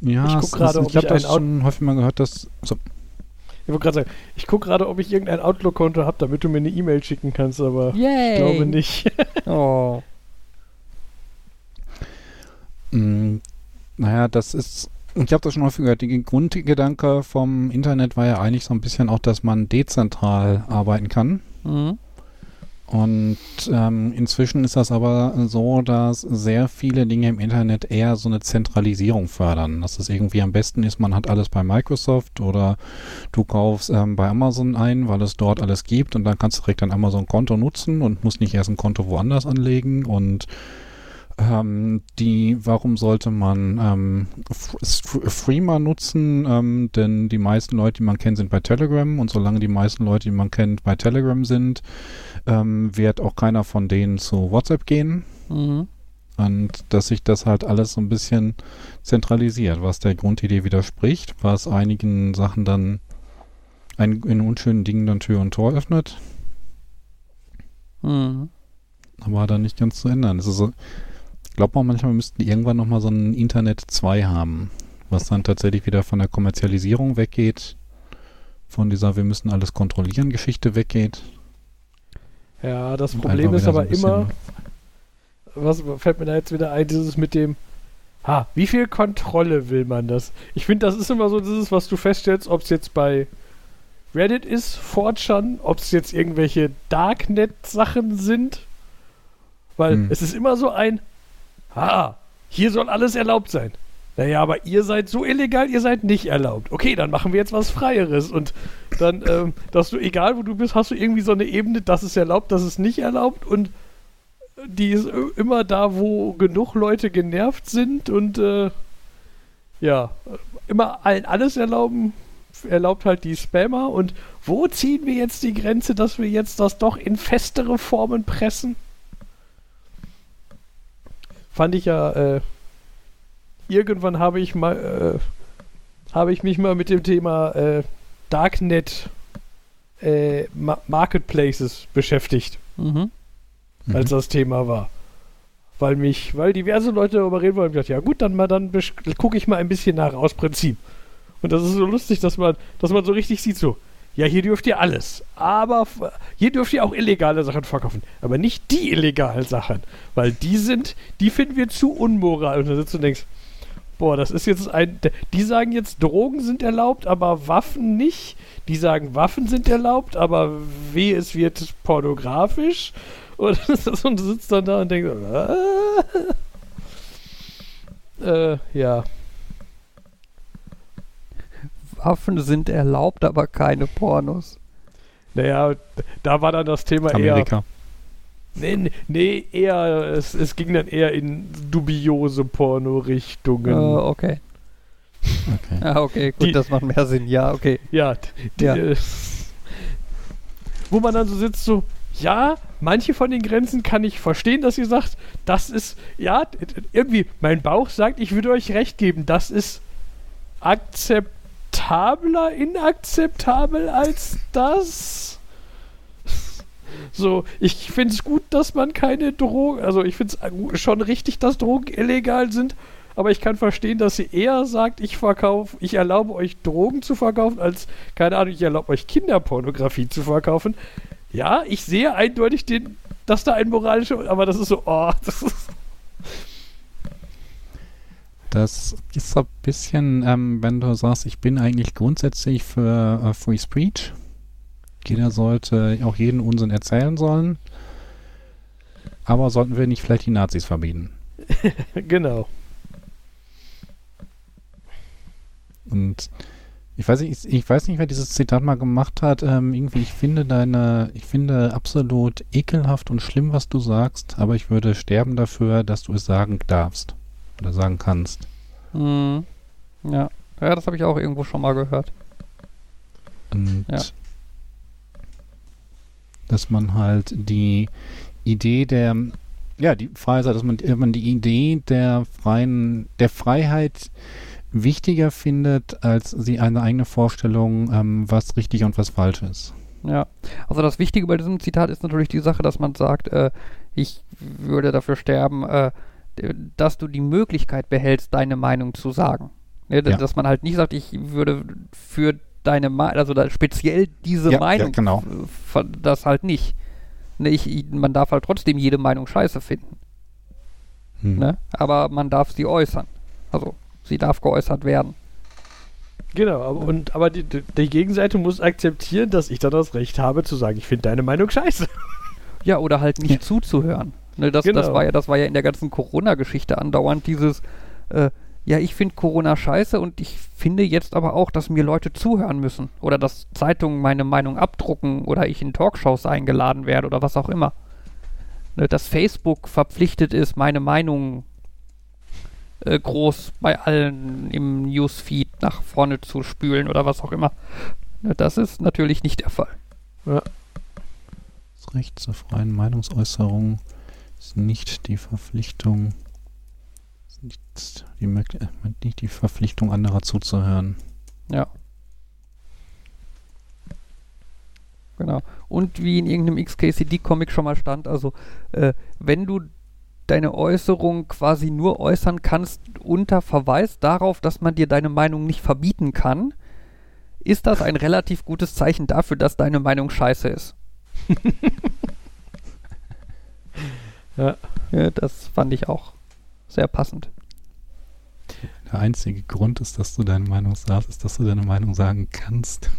Speaker 3: Ja,
Speaker 2: Ich guck
Speaker 3: es-
Speaker 2: gerade,
Speaker 3: ich habe das schon häufig mal gehört, dass so,
Speaker 2: Ich wollte gerade sagen, ich gucke gerade, ob ich irgendein Outlook-Konto habe, damit du mir eine E-Mail schicken kannst, aber
Speaker 1: Yay!
Speaker 2: ich glaube nicht. (laughs)
Speaker 1: Oh.
Speaker 3: mh, naja, das ist, ich habe das schon häufig gehört, der Grundgedanke vom Internet war ja eigentlich so ein bisschen auch, dass man dezentral arbeiten kann.
Speaker 1: Mhm.
Speaker 3: Und ähm, inzwischen ist das aber so, dass sehr viele Dinge im Internet eher so eine Zentralisierung fördern. Dass es irgendwie am besten ist, man hat alles bei Microsoft oder du kaufst ähm, bei Amazon ein, weil es dort alles gibt und dann kannst du direkt ein Amazon-Konto nutzen und musst nicht erst ein Konto woanders anlegen und ähm, die, warum sollte man ähm, Freema nutzen? Ähm, denn die meisten Leute, die man kennt, sind bei Telegram und solange die meisten Leute, die man kennt, bei Telegram sind, ähm, wird auch keiner von denen zu WhatsApp gehen.
Speaker 1: Mhm.
Speaker 3: Und dass sich das halt alles so ein bisschen zentralisiert, was der Grundidee widerspricht, was einigen Sachen dann ein, in unschönen Dingen dann Tür und Tor öffnet.
Speaker 1: Mhm.
Speaker 3: Aber dann nicht ganz zu ändern. Es ist so, ich glaube auch manchmal müssten die irgendwann nochmal so ein Internet 2 haben, was dann tatsächlich wieder von der Kommerzialisierung weggeht, von dieser Wir müssen alles kontrollieren Geschichte weggeht.
Speaker 2: Ja, das
Speaker 3: Und
Speaker 2: Problem ist
Speaker 3: so
Speaker 2: aber
Speaker 3: bisschen-
Speaker 2: immer, was fällt mir da jetzt wieder ein, dieses mit dem, ha, wie viel Kontrolle will man das? Ich finde, das ist immer so dieses, was du feststellst, ob es jetzt bei Reddit ist, 4chan, ob es jetzt irgendwelche Darknet-Sachen sind, weil
Speaker 3: Hm.
Speaker 2: es ist immer so ein, ha, hier soll alles erlaubt sein. Naja, aber ihr seid so illegal, ihr seid nicht erlaubt. Okay, dann machen wir jetzt was Freieres. Und dann, ähm, dass du, egal wo du bist, hast du irgendwie so eine Ebene, das ist erlaubt, das ist nicht erlaubt. Und die ist ö- immer da, wo genug Leute genervt sind und äh, ja, immer allen alles erlauben, erlaubt halt die Spammer. Und wo ziehen wir jetzt die Grenze, dass wir jetzt das doch in festere Formen pressen? Fand ich ja, äh, irgendwann habe ich mal, äh, habe ich mich mal mit dem Thema äh, Darknet äh, Ma Marketplaces beschäftigt
Speaker 1: Mhm.
Speaker 3: Mhm.
Speaker 2: als das Thema war. Weil mich, weil diverse Leute darüber reden wollen, ich gedacht, ja gut, dann mal dann gucke ich mal ein bisschen nach aus Prinzip. Und das ist so lustig, dass man, dass man so richtig sieht, so, ja, hier dürft ihr alles, aber hier dürft ihr auch illegale Sachen verkaufen, aber nicht die illegalen Sachen, weil die sind, die finden wir zu unmoral. Und dann sitzt du und denkst, boah, das ist jetzt ein, die sagen jetzt, Drogen sind erlaubt, aber Waffen nicht. Die sagen, Waffen sind erlaubt, aber weh, es wird pornografisch. Und, (laughs) und du sitzt dann da und denkst, (laughs) äh, ja.
Speaker 1: Waffen sind erlaubt, aber keine Pornos.
Speaker 2: Naja, da war dann das Thema eher.
Speaker 3: Amerika.
Speaker 2: Nee, nee, nee eher, es, es ging dann eher in dubiose Porno-Richtungen.
Speaker 1: okay.
Speaker 3: Okay.
Speaker 1: Ja, okay, gut,
Speaker 2: Die-
Speaker 1: das macht mehr Sinn. Ja, okay.
Speaker 2: Ja, die,
Speaker 1: Ja.
Speaker 2: Äh, wo man dann so sitzt, so, ja, manche von den Grenzen kann ich verstehen, dass ihr sagt, das ist, ja, irgendwie, mein Bauch sagt, ich würde euch recht geben, das ist akzeptabler, inakzeptabel als das. So, ich finde es gut, dass man keine Drogen, also ich finde es schon richtig, dass Drogen illegal sind, aber ich kann verstehen, dass sie eher sagt, ich verkaufe, ich erlaube euch Drogen zu verkaufen, als, keine Ahnung, ich erlaube euch Kinderpornografie zu verkaufen. Ja, ich sehe eindeutig den, dass da ein moralischer, aber das ist so, oh, (laughs) das ist,
Speaker 3: Das ist so ein bisschen, ähm, wenn du sagst, ich bin eigentlich grundsätzlich für äh, Free Speech. Jeder sollte auch jeden Unsinn erzählen sollen. Aber sollten wir nicht vielleicht die Nazis verbieten? (laughs)
Speaker 2: genau.
Speaker 3: Und ich weiß nicht, ich weiß nicht, wer dieses Zitat mal gemacht hat. Ähm, irgendwie, ich finde deine, ich finde absolut ekelhaft und schlimm, was du sagst, aber ich würde sterben dafür, dass du es sagen darfst oder sagen kannst.
Speaker 1: Mhm. Ja. Ja, das habe ich auch irgendwo schon mal gehört.
Speaker 3: Und
Speaker 1: Ja.
Speaker 3: dass man halt die Idee der, ja, die Freiheit, dass man, man die Idee der freien, der Freiheit wichtiger findet, als sie eine eigene Vorstellung, ähm, was richtig und was falsch ist.
Speaker 1: Ja. Also das Wichtige bei diesem Zitat ist natürlich die Sache, dass man sagt, äh, ich würde dafür sterben, äh, dass du die Möglichkeit behältst, deine Meinung zu sagen. Ne, d-
Speaker 3: Ja.
Speaker 1: Dass man halt nicht sagt, ich würde für deine Meinung, also da speziell diese
Speaker 3: Ja, ja,
Speaker 1: Meinung,
Speaker 3: genau.
Speaker 1: f- von- das halt nicht. Ne, ich, ich- man darf halt trotzdem jede Meinung scheiße finden.
Speaker 3: Hm.
Speaker 1: Ne? Aber man darf sie äußern. Also, sie darf geäußert werden.
Speaker 2: Genau, aber, und, aber die, die die Gegenseite muss akzeptieren, dass ich dann das Recht habe zu sagen, ich finde deine Meinung scheiße.
Speaker 1: Ja, oder halt nicht
Speaker 3: Ja.
Speaker 1: zuzuhören. Ne, das, das,
Speaker 2: Genau.
Speaker 1: war ja, das war ja in der ganzen Corona-Geschichte andauernd dieses, äh, ja, ich finde Corona scheiße und ich finde jetzt aber auch, dass mir Leute zuhören müssen. Oder dass Zeitungen meine Meinung abdrucken oder ich in Talkshows eingeladen werde oder was auch immer. Ne, dass Facebook verpflichtet ist, meine Meinung äh, groß bei allen im Newsfeed nach vorne zu spülen oder was auch immer. Ne, das ist natürlich nicht der Fall.
Speaker 3: Das Recht zur freien Meinungsäußerung ist nicht die Verpflichtung, ist nicht die, Möglich- äh, nicht die Verpflichtung anderer zuzuhören.
Speaker 1: Ja. Genau. Und wie in irgendeinem XKCD-Comic schon mal stand, also äh, wenn du deine Äußerung quasi nur äußern kannst unter Verweis darauf, dass man dir deine Meinung nicht verbieten kann, ist das ein relativ gutes Zeichen dafür, dass deine Meinung scheiße ist. (laughs)
Speaker 2: Ja.
Speaker 1: Ja, das fand ich auch sehr passend.
Speaker 3: Der einzige Grund ist, dass du deine Meinung sagst, ist, dass du deine Meinung sagen kannst.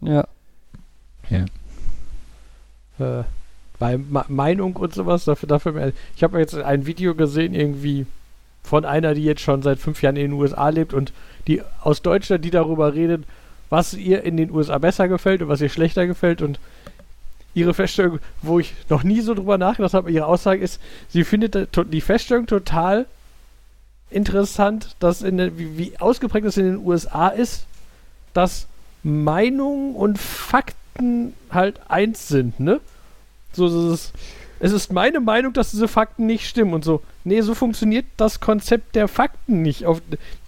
Speaker 1: Ja.
Speaker 3: Ja.
Speaker 2: Äh, bei Ma Meinung und sowas, dafür, dafür ich habe jetzt ein Video gesehen, irgendwie von einer, die jetzt schon seit fünf Jahren in den USA lebt und die aus Deutschland, die darüber redet, was ihr in den USA besser gefällt und was ihr schlechter gefällt und ihre Feststellung, wo ich noch nie so drüber nachgedacht habe, ihre Aussage ist, sie findet die Feststellung total interessant, dass in der, wie, wie ausgeprägt es in den USA ist, dass Meinungen und Fakten halt eins sind, ne? So, das ist, es ist meine Meinung, dass diese Fakten nicht stimmen und so. Nee, so funktioniert das Konzept der Fakten nicht. Auf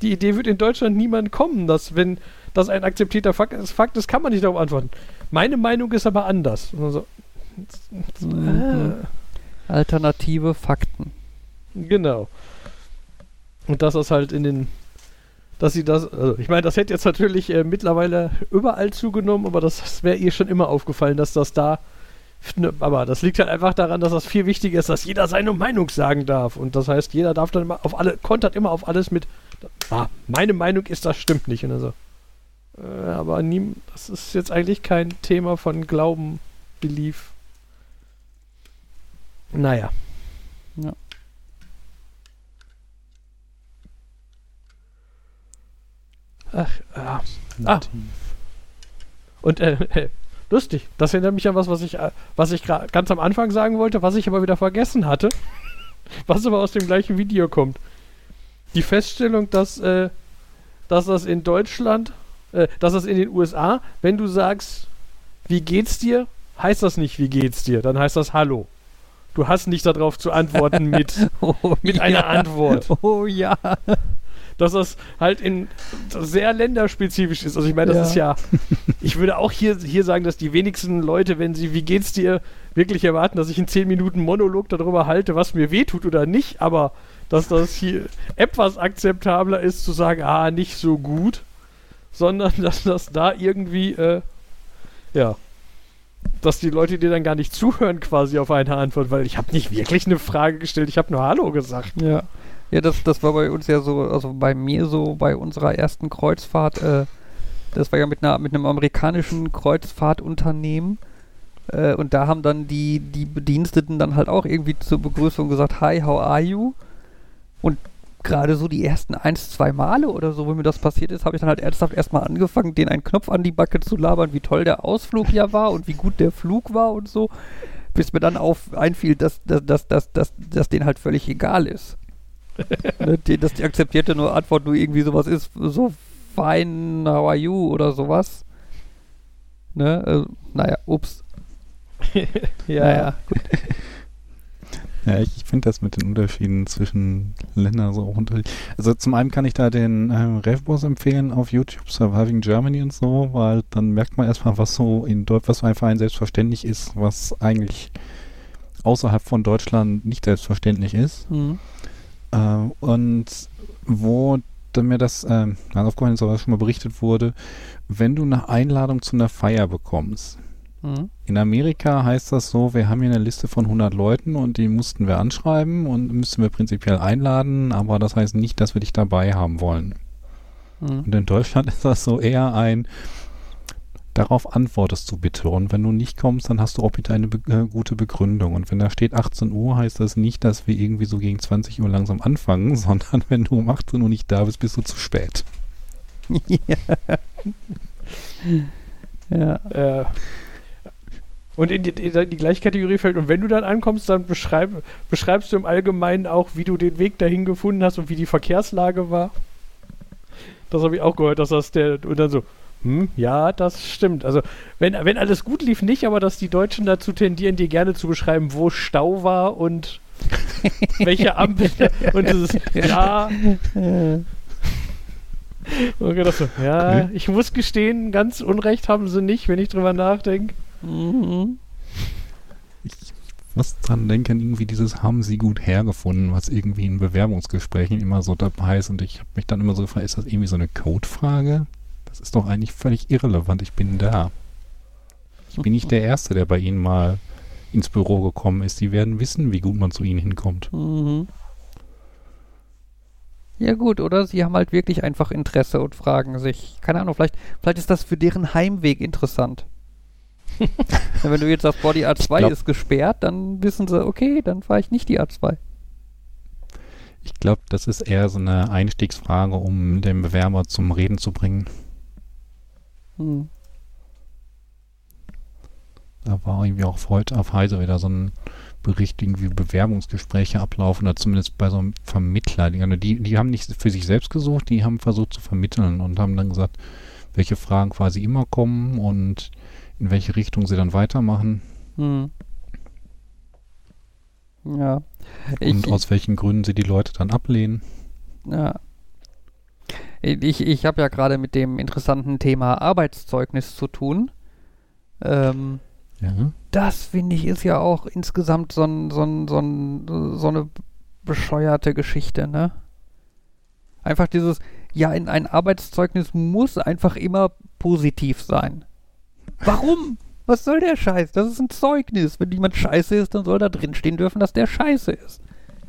Speaker 2: die Idee wird in Deutschland niemand kommen, dass wenn das ein akzeptierter Fakt ist, Fakt ist, kann man nicht darauf antworten. Meine Meinung ist aber anders. Also,
Speaker 1: Mhm. Alternative Fakten.
Speaker 2: Genau. Und dass das halt in den, dass sie das, also ich meine, das hätte jetzt natürlich äh, mittlerweile überall zugenommen, aber das, das wäre ihr schon immer aufgefallen, dass das da, ne, aber das liegt halt einfach daran, dass das viel wichtiger ist, dass jeder seine Meinung sagen darf. Und das heißt, jeder darf dann immer auf alle, kontert immer auf alles mit, ah, meine Meinung ist, das stimmt nicht. Und also, äh, aber nie, das ist jetzt eigentlich kein Thema von Glauben, Belief. Naja.
Speaker 1: Ja.
Speaker 2: Ach, ja. Ah. Und äh, äh, lustig, das erinnert mich an was, was ich, äh, was ich ganz am Anfang sagen wollte, was ich aber wieder vergessen hatte, (laughs) was aber aus dem gleichen Video kommt. Die Feststellung, dass, äh, dass das in Deutschland, äh, dass das in den USA, wenn du sagst, wie geht's dir, heißt das nicht, wie geht's dir, dann heißt das Hallo. Du hast nicht darauf zu antworten (laughs) mit,
Speaker 1: Oh,
Speaker 2: mit
Speaker 1: ja.
Speaker 2: einer Antwort.
Speaker 1: Oh ja.
Speaker 2: dass das halt in sehr länderspezifisch ist. Also ich meine, das
Speaker 1: Ja.
Speaker 2: ist ja, ich würde auch hier, hier sagen, dass die wenigsten Leute, wenn sie, wie geht's dir, wirklich erwarten, dass ich in 10 Minuten Monolog darüber halte, was mir wehtut oder nicht, aber dass das hier etwas akzeptabler ist, zu sagen, ah, nicht so gut, sondern (laughs) dass das da irgendwie, äh, ja, dass die Leute dir dann gar nicht zuhören quasi auf eine Antwort, weil ich habe nicht wirklich eine Frage gestellt, ich habe nur Hallo gesagt.
Speaker 1: Ja. Ja, das, das war bei uns ja so, also bei mir so bei unserer ersten Kreuzfahrt, äh, das war ja mit einer mit einem amerikanischen Kreuzfahrtunternehmen. Äh, und da haben dann die, die Bediensteten dann halt auch irgendwie zur Begrüßung gesagt, Hi, how are you? Und gerade so die ersten eins, zwei Male oder so, wo mir das passiert ist, habe ich dann halt ernsthaft erstmal angefangen, den einen Knopf an die Backe zu labern, wie toll der Ausflug ja war und wie gut der Flug war und so, bis mir dann auf einfiel, dass, dass, dass, dass, dass, dass denen halt völlig egal ist. (laughs) ne, die, dass die akzeptierte nur Antwort nur irgendwie sowas ist, so fine, how are you oder sowas. Ne, äh, naja, ups. (laughs) Naja, gut. (laughs)
Speaker 3: Ja, ich, ich finde das mit den Unterschieden zwischen Ländern so auch unterschiedlich. Also zum einen kann ich da den ähm, Revboss empfehlen auf YouTube, Surviving Germany und so, weil dann merkt man erstmal, was so in Deutschland, was einfach ein selbstverständlich ist, was eigentlich außerhalb von Deutschland nicht selbstverständlich ist.
Speaker 1: Hm.
Speaker 3: Äh, und wo dann mir das äh, aufgefallen ist, was schon mal berichtet wurde, wenn du eine Einladung zu einer Feier bekommst, In Amerika heißt das so, wir haben hier eine Liste von 100 Leuten und die mussten wir anschreiben und müssten wir prinzipiell einladen, aber das heißt nicht, dass wir dich dabei haben wollen.
Speaker 1: Hm.
Speaker 3: Und in Deutschland (laughs) ist das so eher ein, darauf antwortest du bitte und wenn du nicht kommst, dann hast du auch bitte eine be äh, gute Begründung. Und wenn da steht 18 Uhr, heißt das nicht, dass wir irgendwie so gegen 20 Uhr langsam anfangen, (laughs) sondern wenn du um 18 Uhr nicht da bist, bist du zu spät. (laughs)
Speaker 1: ja.
Speaker 2: Äh, und in die, in die gleiche Kategorie fällt, und wenn du dann ankommst, dann beschreib, beschreibst du im Allgemeinen auch, wie du den Weg dahin gefunden hast und wie die Verkehrslage war. Das habe ich auch gehört, dass das der, und dann so, hm, ja, das stimmt. Also, wenn, wenn alles gut lief, nicht, aber dass die Deutschen dazu tendieren, dir gerne zu beschreiben, wo Stau war und (laughs) welche Ampel. (laughs) und dieses, ja, (laughs) Und gedacht so, ja, ich muss gestehen, ganz Unrecht haben sie nicht, wenn ich drüber nachdenke.
Speaker 1: Mhm.
Speaker 3: was dran denken, irgendwie dieses haben sie gut hergefunden, was irgendwie in Bewerbungsgesprächen immer so dabei ist. Und ich habe mich dann immer so gefragt, ist das irgendwie so eine Codefrage? Das ist doch eigentlich völlig irrelevant. Ich bin da. Ich bin nicht der Erste, der bei Ihnen mal ins Büro gekommen ist. Die werden wissen, wie gut man zu Ihnen hinkommt.
Speaker 1: Mhm. Ja gut, oder sie haben halt wirklich einfach Interesse und fragen sich, keine Ahnung, vielleicht, vielleicht ist das für deren Heimweg interessant. (laughs) Wenn du jetzt sagst, boah, die A2
Speaker 3: glaub-
Speaker 1: ist gesperrt, dann wissen sie, okay, dann fahre ich nicht die A2.
Speaker 3: Ich glaube, das ist eher so eine Einstiegsfrage, um den Bewerber zum Reden zu bringen.
Speaker 1: Hm.
Speaker 3: Da war irgendwie auch heute auf Heise wieder so ein Bericht, irgendwie Bewerbungsgespräche ablaufen, oder zumindest bei so einem Vermittler. Die, die, die haben nicht für sich selbst gesucht, die haben versucht zu vermitteln und haben dann gesagt, welche Fragen quasi immer kommen und in welche Richtung sie dann weitermachen
Speaker 1: Hm. Ja.
Speaker 3: und aus welchen Gründen sie die Leute dann ablehnen.
Speaker 1: Ja. Ich, ich habe ja gerade mit dem interessanten Thema Arbeitszeugnis zu tun. Ähm,
Speaker 3: Ja.
Speaker 1: das finde ich ist ja auch insgesamt so, so, so, so eine bescheuerte Geschichte, ne? Einfach dieses, ja, in ein Arbeitszeugnis muss einfach immer positiv sein. Warum? Was soll der Scheiß? Das ist ein Zeugnis. Wenn jemand scheiße ist, dann soll da drin stehen dürfen, dass der scheiße ist.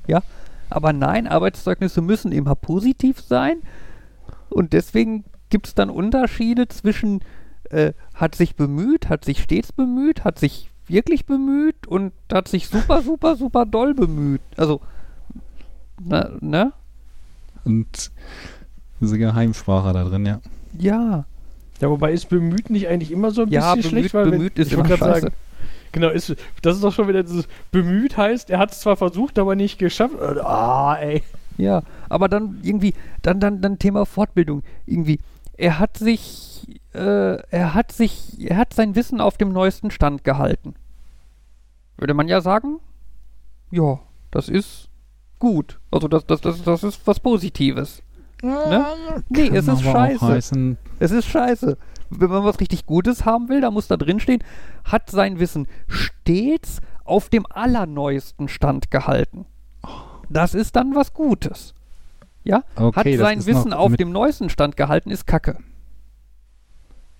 Speaker 1: Ja? Aber nein, Arbeitszeugnisse müssen immer positiv sein. Und deswegen gibt es dann Unterschiede zwischen äh, hat sich bemüht, hat sich stets bemüht, hat sich wirklich bemüht und hat sich super, super, super doll bemüht. Also, na, ne?
Speaker 3: Und diese Geheimsprache da drin, ja.
Speaker 1: Ja.
Speaker 2: Ja, wobei ist bemüht nicht eigentlich immer so ein
Speaker 1: Ja,
Speaker 2: bisschen
Speaker 1: bemüht,
Speaker 2: schlecht, weil wenn-
Speaker 1: bemüht ist
Speaker 2: ich
Speaker 1: immer scheiße.
Speaker 2: genau, ist, das ist doch schon wieder dieses bemüht heißt, er hat es zwar versucht, aber nicht geschafft. Ah, ey.
Speaker 1: Ja, aber dann irgendwie, dann, dann, dann Thema Fortbildung. Irgendwie, er hat sich, äh, er hat sich, er hat sein Wissen auf dem neuesten Stand gehalten. Würde man ja sagen, ja, das ist gut. Also das, das, das, das ist was Positives. Ne? Nee, es ist scheiße. Es ist scheiße. Wenn man was richtig Gutes haben will, da muss da drin stehen, hat sein Wissen stets auf dem allerneuesten Stand gehalten. Das ist dann was Gutes. Ja?
Speaker 3: Okay,
Speaker 1: hat sein Wissen auf dem neuesten Stand gehalten, ist Kacke.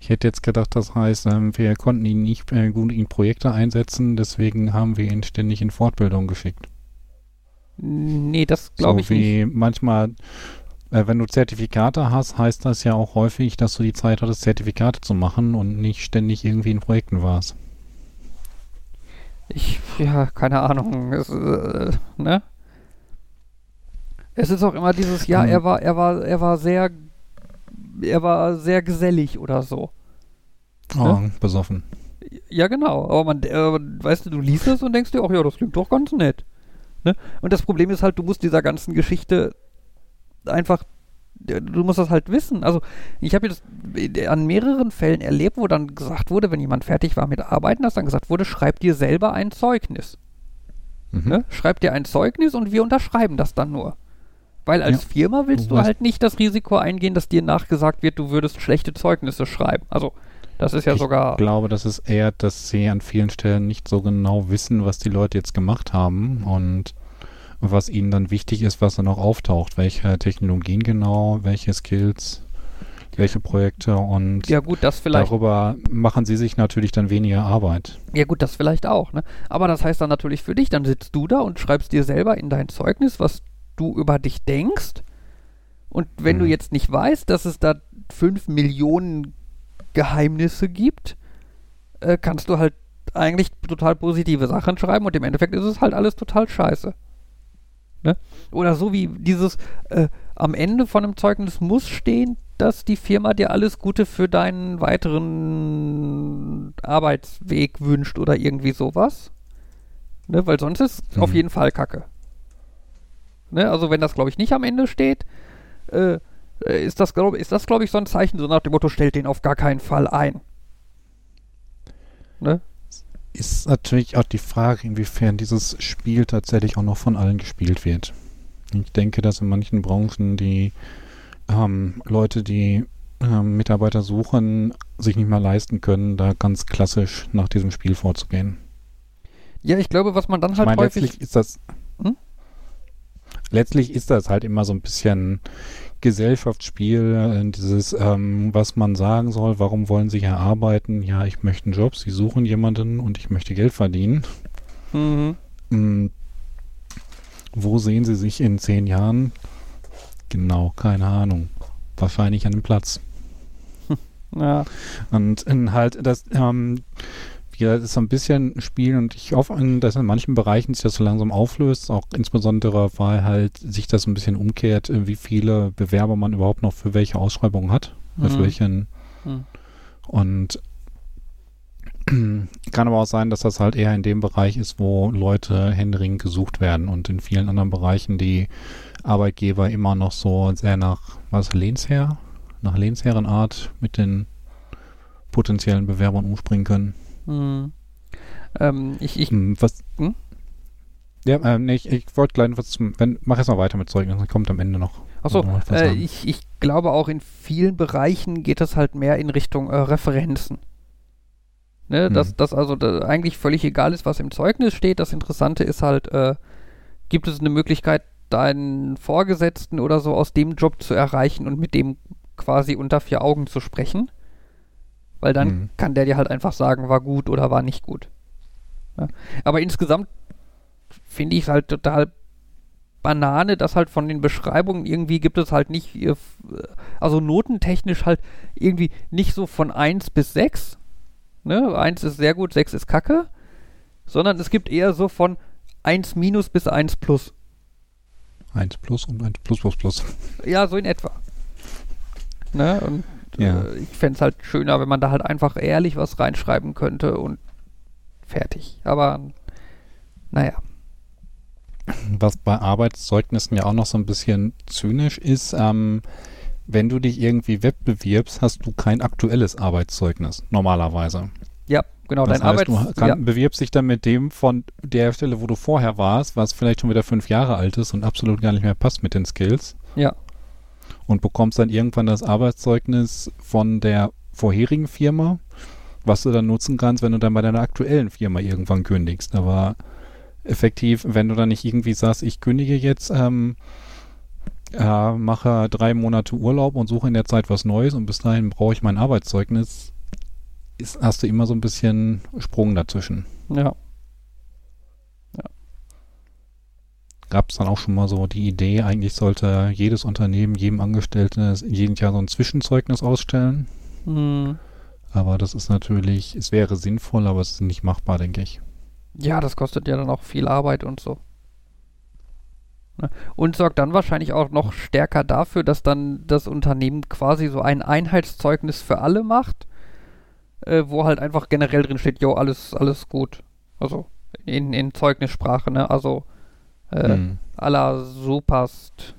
Speaker 3: Ich hätte jetzt gedacht, das heißt, ähm, wir konnten ihn nicht äh, gut in Projekte einsetzen, deswegen haben wir ihn ständig in Fortbildung geschickt.
Speaker 1: Nee, das glaube
Speaker 3: so
Speaker 1: ich nicht.
Speaker 3: wie manchmal, wenn du Zertifikate hast, heißt das ja auch häufig, dass du die Zeit hattest, Zertifikate zu machen und nicht ständig irgendwie in Projekten warst.
Speaker 1: Ich, ja, keine Ahnung. Es, äh, ne? Es ist auch immer dieses, ja,
Speaker 3: Ähm.
Speaker 1: er war, er war, er war sehr, er war sehr gesellig oder so.
Speaker 3: Oh, besoffen.
Speaker 1: Ja, genau. Aber man, äh, weißt du, du liest es und denkst dir, ach ja, das klingt doch ganz nett. Ne? Und das Problem ist halt, du musst dieser ganzen Geschichte einfach, du musst das halt wissen. Also, ich habe jetzt an mehreren Fällen erlebt, wo dann gesagt wurde, wenn jemand fertig war mit Arbeiten, dass dann gesagt wurde, schreib dir selber ein Zeugnis.
Speaker 3: Mhm.
Speaker 1: Ne? Schreib dir ein Zeugnis und wir unterschreiben das dann nur. Weil als
Speaker 3: Ja.
Speaker 1: Firma willst
Speaker 3: Du
Speaker 1: du halt nicht das Risiko eingehen, dass dir nachgesagt wird, du würdest schlechte Zeugnisse schreiben. Also, das ist ja
Speaker 3: ich
Speaker 1: sogar.
Speaker 3: glaube, das ist eher, dass sie an vielen Stellen nicht so genau wissen, was die Leute jetzt gemacht haben und was ihnen dann wichtig ist, was dann auch auftaucht. Welche Technologien genau, welche Skills, welche Projekte und
Speaker 1: Ja, gut, das vielleicht.
Speaker 3: darüber machen sie sich natürlich dann weniger Arbeit.
Speaker 1: Ja gut, das vielleicht auch, ne? Aber das heißt dann natürlich für dich, dann sitzt du da und schreibst dir selber in dein Zeugnis, was du über dich denkst. Und wenn du
Speaker 3: Mhm.
Speaker 1: jetzt nicht weißt, dass es da fünf Millionen Geheimnisse gibt, äh, kannst du halt eigentlich total positive Sachen schreiben und im Endeffekt ist es halt alles total scheiße. Ne? Oder so wie dieses, äh, am Ende von einem Zeugnis muss stehen, dass die Firma dir alles Gute für deinen weiteren Arbeitsweg wünscht oder irgendwie sowas. Ne? Weil sonst ist
Speaker 3: Mhm.
Speaker 1: auf jeden Fall Kacke. Ne? Also wenn das, glaube ich, nicht am Ende steht, äh, äh, ist das, glaube glaube ich, so ein Zeichen, so nach dem Motto, stellt den auf gar keinen Fall ein. Ne?
Speaker 3: Ist natürlich auch die Frage, inwiefern dieses Spiel tatsächlich auch noch von allen gespielt wird. Ich denke, dass in manchen Branchen die ähm, Leute, die ähm, Mitarbeiter suchen, sich nicht mehr leisten können, da ganz klassisch nach diesem Spiel vorzugehen.
Speaker 1: Ja, ich glaube, was man dann
Speaker 3: Ich
Speaker 1: halt
Speaker 3: meine,
Speaker 1: häufig.
Speaker 3: letztlich ist das
Speaker 1: Hm?
Speaker 3: letztlich ist das halt immer so ein bisschen Gesellschaftsspiel, äh, dieses, ähm, was man sagen soll, warum wollen sie hier arbeiten? Ja, ich möchte einen Job, sie suchen jemanden und ich möchte Geld verdienen.
Speaker 1: Mhm.
Speaker 3: Hm, wo sehen sie sich in zehn Jahren? Genau, keine Ahnung. Wahrscheinlich an dem Platz. (laughs)
Speaker 1: Ja.
Speaker 3: Und in halt das, ähm, ja, das ist so ein bisschen ein Spiel und ich hoffe, dass in manchen Bereichen sich das so langsam auflöst, auch insbesondere, weil halt sich das ein bisschen umkehrt, äh, wie viele Bewerber man überhaupt noch für welche Ausschreibungen hat, äh, für
Speaker 1: Mhm.
Speaker 3: welchen
Speaker 1: Mhm.
Speaker 3: und (clears throat) kann aber auch sein, dass das halt eher in dem Bereich ist, wo Leute händeringend gesucht werden und in vielen anderen Bereichen die Arbeitgeber immer noch so sehr nach, was, Lehnsherr? Nach Lehnsherrenart mit den potenziellen Bewerbern umspringen können.
Speaker 1: Mhm. Ähm, ich, ich,
Speaker 3: Hm, was?
Speaker 1: Hm?
Speaker 3: Ja, ähm, nee, ich, ich wollte gleich was zum, wenn, mach erst mal weiter mit Zeugnissen, dann kommt am Ende noch.
Speaker 1: achso, äh, ich, ich glaube auch in vielen Bereichen geht es halt mehr in Richtung äh, Referenzen. Ne,
Speaker 3: Hm.
Speaker 1: dass das also da eigentlich völlig egal ist, was im Zeugnis steht. Das Interessante ist halt, äh, gibt es eine Möglichkeit, deinen Vorgesetzten oder so aus dem Job zu erreichen und mit dem quasi unter vier Augen zu sprechen? Weil dann
Speaker 3: Hm.
Speaker 1: kann der dir halt einfach sagen, war gut oder war nicht gut. Ja. Aber insgesamt finde ich es halt total Banane, dass halt von den Beschreibungen irgendwie gibt es halt nicht, äh, f- also notentechnisch halt irgendwie nicht so von 1 bis 6. Ne? 1 ist sehr gut, 6 ist kacke. Sondern es gibt eher so von 1 minus bis 1 plus.
Speaker 3: 1 plus und 1 plus plus plus.
Speaker 1: Ja, so in etwa. Ne? Und
Speaker 3: Ja.
Speaker 1: äh, ich fände es halt schöner, wenn man da halt einfach ehrlich was reinschreiben könnte und fertig. Aber naja.
Speaker 3: Was bei Arbeitszeugnissen ja auch noch so ein bisschen zynisch ist, ähm, wenn du dich irgendwie webbewirbst, hast du kein aktuelles Arbeitszeugnis, normalerweise.
Speaker 1: Ja, genau,
Speaker 3: das
Speaker 1: dein
Speaker 3: heißt,
Speaker 1: Arbeits...
Speaker 3: du kann,
Speaker 1: ja,
Speaker 3: bewirbst dich dann mit dem von der Stelle, wo du vorher warst, was vielleicht schon wieder fünf Jahre alt ist und absolut gar nicht mehr passt mit den Skills.
Speaker 1: ja,
Speaker 3: Und bekommst dann irgendwann das Arbeitszeugnis von der vorherigen Firma, was du dann nutzen kannst, wenn du dann bei deiner aktuellen Firma irgendwann kündigst. Aber effektiv, wenn du dann nicht irgendwie sagst, ich kündige jetzt, ähm, äh, mache drei Monate Urlaub und suche in der Zeit was Neues und bis dahin brauche ich mein Arbeitszeugnis, ist, hast du immer so ein bisschen Sprung dazwischen.
Speaker 1: ja.
Speaker 3: Gab es dann auch schon mal so die Idee, eigentlich sollte jedes Unternehmen jedem Angestellten jedes Jahr so ein Zwischenzeugnis ausstellen.
Speaker 1: Hm.
Speaker 3: Aber das ist natürlich, es wäre sinnvoll, aber es ist nicht machbar, denke ich.
Speaker 1: Ja, das kostet ja dann auch viel Arbeit und so. Ne? Und sorgt dann wahrscheinlich auch noch stärker dafür, dass dann das Unternehmen quasi so ein Einheitszeugnis für alle macht, äh, wo halt einfach generell drin steht, jo, alles, alles gut. Also in, in Zeugnissprache, ne? Also äh,
Speaker 3: Hm.
Speaker 1: aller superst,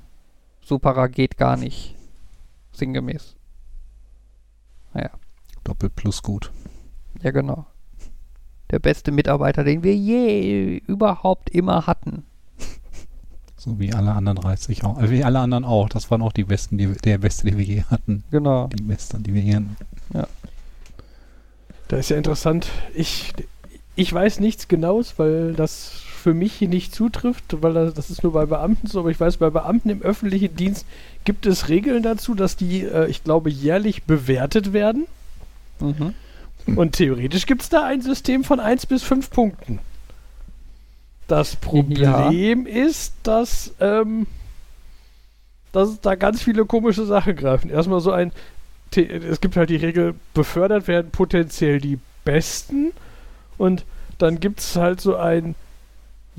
Speaker 1: superer geht gar nicht. Sinngemäß.
Speaker 3: Doppelt plus gut.
Speaker 1: Ja, genau. Der beste Mitarbeiter, den wir je überhaupt immer hatten. (laughs)
Speaker 3: So wie alle anderen 30 auch. Äh, wie alle anderen auch. Das waren auch die besten, die, der beste, die wir je hatten.
Speaker 1: Genau.
Speaker 3: Die besten, die wir je hatten.
Speaker 2: Da ist ja interessant. Ich, ich weiß nichts Genaues, weil das für mich nicht zutrifft, weil das, das ist nur bei Beamten so, aber ich weiß, bei Beamten im öffentlichen Dienst gibt es Regeln dazu, dass die, äh, ich glaube, jährlich bewertet werden.
Speaker 1: Mhm.
Speaker 2: Und theoretisch gibt es da ein System von 1 bis 5 Punkten. Das Problem ist, dass, ähm, dass da ganz viele komische Sachen greifen. Erstmal so ein, es gibt halt die Regel, befördert werden potenziell die Besten und dann gibt es halt so ein,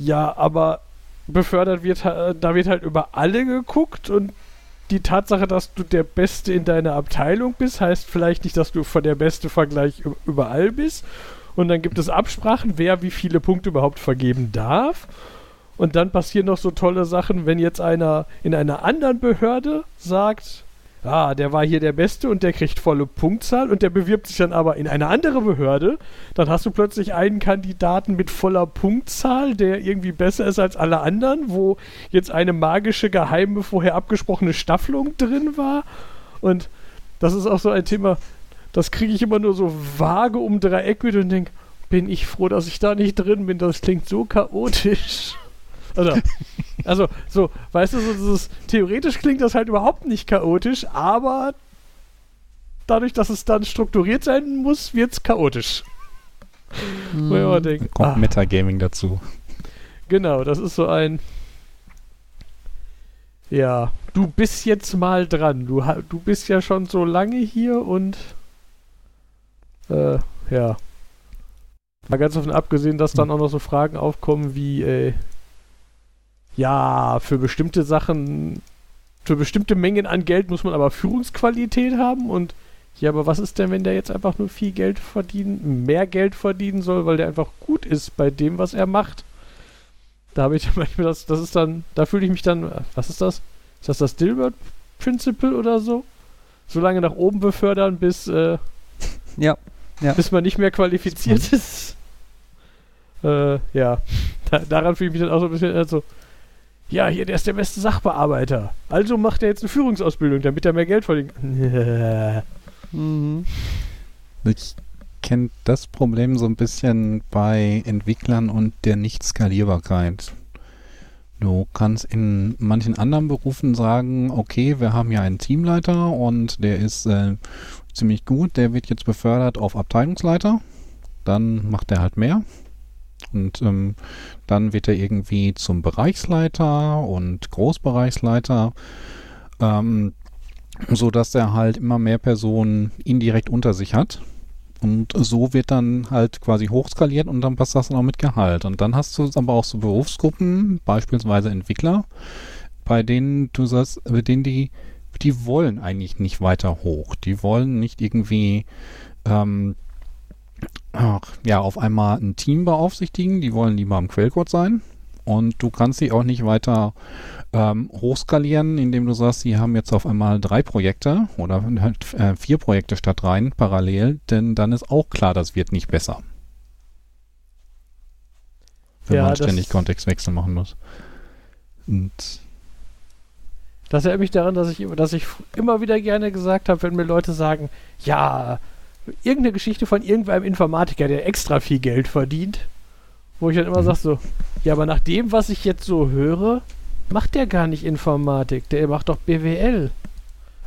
Speaker 2: ja, aber befördert wird, ha- da wird halt über alle geguckt und die Tatsache, dass du der Beste in deiner Abteilung bist, heißt vielleicht nicht, dass du von der beste Vergleich überall bist. Und dann gibt es Absprachen, wer wie viele Punkte überhaupt vergeben darf. Und dann passieren noch so tolle Sachen, wenn jetzt einer in einer anderen Behörde sagt, ah, der war hier der Beste und der kriegt volle Punktzahl und der bewirbt sich dann aber in eine andere Behörde. Dann hast du plötzlich einen Kandidaten mit voller Punktzahl, der irgendwie besser ist als alle anderen, wo jetzt eine magische, geheime, vorher abgesprochene Staffelung drin war. Und das ist auch so ein Thema, das kriege ich immer nur so vage um Dreieck mit und denke, bin ich froh, dass ich da nicht drin bin. Das klingt so chaotisch. Oder, also, so, weißt du, so, dieses, theoretisch klingt das halt überhaupt nicht chaotisch, aber dadurch, dass es dann strukturiert sein muss, wird es chaotisch.
Speaker 3: Hm. Immer denke, kommt ah, Metagaming dazu.
Speaker 2: Genau, das ist so ein. Ja, du bist jetzt mal dran. Du, du bist ja schon so lange hier und. Äh, ja. Mal ganz davon abgesehen, dass dann hm. auch noch so Fragen aufkommen wie, äh, ja, für bestimmte Sachen, für bestimmte Mengen an Geld muss man aber Führungsqualität haben und ja, aber was ist denn, wenn der jetzt einfach nur viel Geld verdienen, mehr Geld verdienen soll, weil der einfach gut ist bei dem, was er macht? Da habe ich (laughs) manchmal das, das ist dann, da fühle ich mich dann, was ist das? Ist das das Dilbert Principle oder so? So lange nach oben befördern, bis, äh, (laughs)
Speaker 1: ja, ja.
Speaker 2: bis man nicht mehr qualifiziert ist. Äh, ja, (laughs) da, daran fühle ich mich dann auch so ein bisschen, also, ja, hier, der ist der beste Sachbearbeiter. Also macht er jetzt eine Führungsausbildung, damit er mehr Geld verdient. (laughs)
Speaker 3: mhm. Ich kenne das Problem so ein bisschen bei Entwicklern und der Nicht-Skalierbarkeit. Du kannst in manchen anderen Berufen sagen, okay, wir haben ja einen Teamleiter und der ist äh, ziemlich gut, der wird jetzt befördert auf Abteilungsleiter. Dann macht er halt mehr. Und ähm, dann wird er irgendwie zum Bereichsleiter und Großbereichsleiter, ähm, so dass er halt immer mehr Personen indirekt unter sich hat. Und so wird dann halt quasi hochskaliert und dann passt das dann auch mit Gehalt. Und dann hast du aber auch so Berufsgruppen, beispielsweise Entwickler, bei denen du sagst, bei denen die, die wollen eigentlich nicht weiter hoch. Die wollen nicht irgendwie ähm, ach, ja, auf einmal ein Team beaufsichtigen. Die wollen lieber am Quellcode sein. Und du kannst sie auch nicht weiter ähm, hochskalieren, indem du sagst, sie haben jetzt auf einmal drei Projekte oder äh, vier Projekte statt rein parallel, denn dann ist auch klar, das wird nicht besser. Wenn ja, man ständig Kontextwechsel machen muss. Und
Speaker 2: das erinnert mich daran, dass ich, dass ich immer wieder gerne gesagt habe, wenn mir Leute sagen, ja, irgendeine Geschichte von irgendeinem Informatiker, der extra viel Geld verdient, wo ich dann immer mhm. sage so, ja, aber nach dem, was ich jetzt so höre, macht der gar nicht Informatik, der macht doch BWL.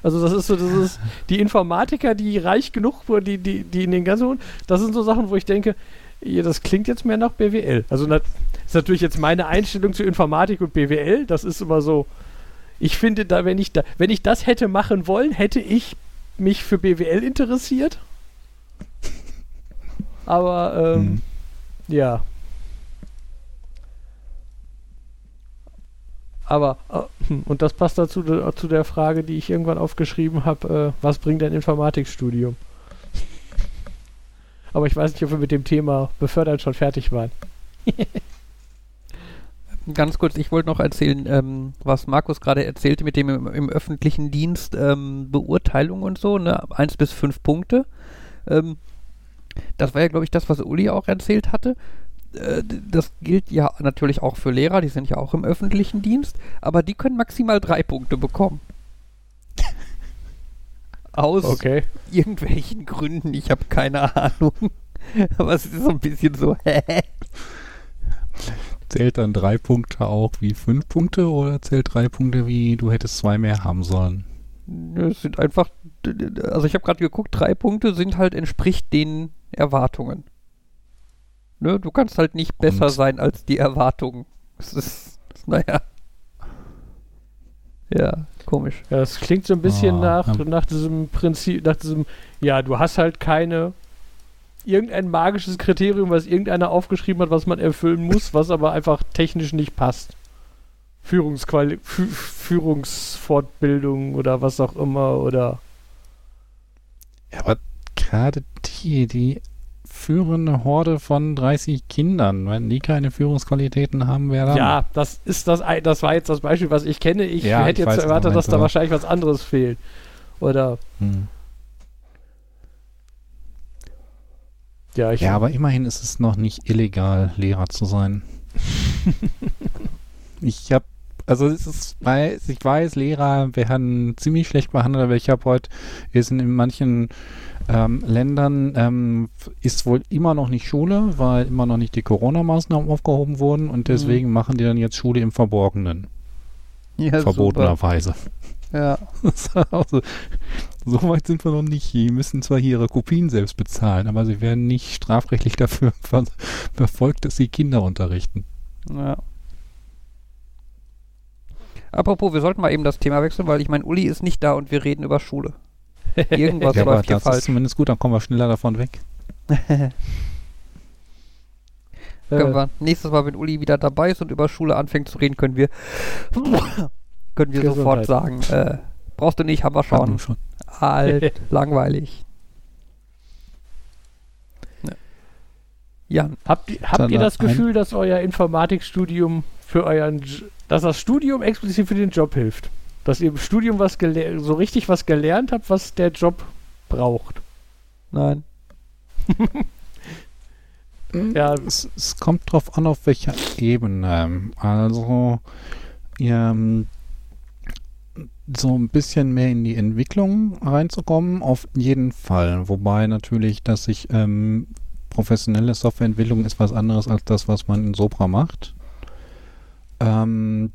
Speaker 2: Also das ist so, das ist die Informatiker, die reich genug, die, die, die in den ganzen, das sind so Sachen, wo ich denke, ja, das klingt jetzt mehr nach BWL. Also das ist natürlich jetzt meine Einstellung zu Informatik und BWL. Das ist immer so. Ich finde da, wenn ich da, wenn ich das hätte machen wollen, hätte ich mich für BWL interessiert aber ähm, mhm. ja. Aber, äh, und das passt dazu zu der Frage, die ich irgendwann aufgeschrieben habe, äh, was bringt ein Informatikstudium? Aber ich weiß nicht, ob wir mit dem Thema befördert schon fertig waren. (laughs)
Speaker 1: Ganz kurz, ich wollte noch erzählen, ähm, was Markus gerade erzählte mit dem im, im öffentlichen Dienst ähm, Beurteilung und so, ne? Eins bis fünf Punkte. Ähm, das war ja, glaube ich, das, was Uli auch erzählt hatte. Äh, das gilt ja natürlich auch für Lehrer, die sind ja auch im öffentlichen Dienst, aber die können maximal drei Punkte bekommen. (laughs) Aus okay. irgendwelchen Gründen, ich habe keine Ahnung. (laughs) aber es ist so ein bisschen so, (laughs) hä?
Speaker 3: Zählt dann drei Punkte auch wie fünf Punkte oder zählt drei Punkte wie du hättest zwei mehr haben sollen?
Speaker 1: Es sind einfach, also ich habe gerade geguckt, drei Punkte sind halt entspricht den Erwartungen. Ne, du kannst halt nicht besser Und? sein als die Erwartungen. Das ist, naja. Ja, komisch.
Speaker 2: Ja, das klingt so ein bisschen oh, nach, ja. nach diesem Prinzip, nach diesem, ja, du hast halt keine, irgendein magisches Kriterium, was irgendeiner aufgeschrieben hat, was man erfüllen muss, was aber einfach technisch nicht passt. Führungsquali Fü Führungsfortbildung oder was auch immer oder.
Speaker 3: Ja, aber gerade die, die führen eine Horde von 30 Kindern. Wenn die keine Führungsqualitäten haben, wer dann?
Speaker 2: Ja, das ist das, das war jetzt das Beispiel, was ich kenne. Ich ja, hätte ich jetzt erwartet, dass da wahrscheinlich was anderes fehlt. Oder
Speaker 3: Hm.
Speaker 2: ja, ich
Speaker 3: Ja, aber immerhin ist es noch nicht illegal, Lehrer zu sein. (laughs) ich habe, also es ist, weiß, ich weiß, Lehrer werden ziemlich schlecht behandelt, aber ich habe heute, ist in manchen ähm, Ländern ähm, ist wohl immer noch nicht Schule, weil immer noch nicht die Corona-Maßnahmen aufgehoben wurden und deswegen machen die dann jetzt Schule im Verborgenen,
Speaker 1: Ja,
Speaker 3: verbotenerweise.
Speaker 1: Ja. (laughs)
Speaker 3: also, so weit sind wir noch nicht. Die müssen zwar hier ihre Kopien selbst bezahlen, aber sie werden nicht strafrechtlich dafür (laughs) ver verfolgt, dass sie Kinder unterrichten.
Speaker 1: Ja. Apropos, wir sollten mal eben das Thema wechseln, weil ich meine, Uli ist nicht da und wir reden über Schule. (laughs) Irgendwas
Speaker 3: ja,
Speaker 1: läuft hier
Speaker 3: das ist
Speaker 1: falsch.
Speaker 3: zumindest gut, dann kommen wir schneller davon weg. (laughs)
Speaker 1: Können
Speaker 2: äh,
Speaker 1: wir nächstes Mal, wenn Uli wieder dabei ist und über Schule anfängt zu reden, können wir (coughs) können wir sofort sagen, äh, brauchst du nicht, haben wir
Speaker 3: wir
Speaker 1: schon. Alt, (laughs) langweilig. Ja. Jan,
Speaker 2: Habt, ihr- habt ihr das Gefühl, dass euer Informatikstudium für euren, dass das Studium explizit für den Job hilft? Dass ihr im Studium was so richtig was gelernt habt, was der Job braucht?
Speaker 1: nein.
Speaker 2: Ja.
Speaker 3: Es, es kommt drauf an, auf welcher Ebene. Also, ähm, so ein bisschen mehr in die Entwicklung reinzukommen, auf jeden Fall. Wobei natürlich, dass ich ähm, professionelle Softwareentwicklung ist was anderes als das, was man in Sopra macht. Ähm,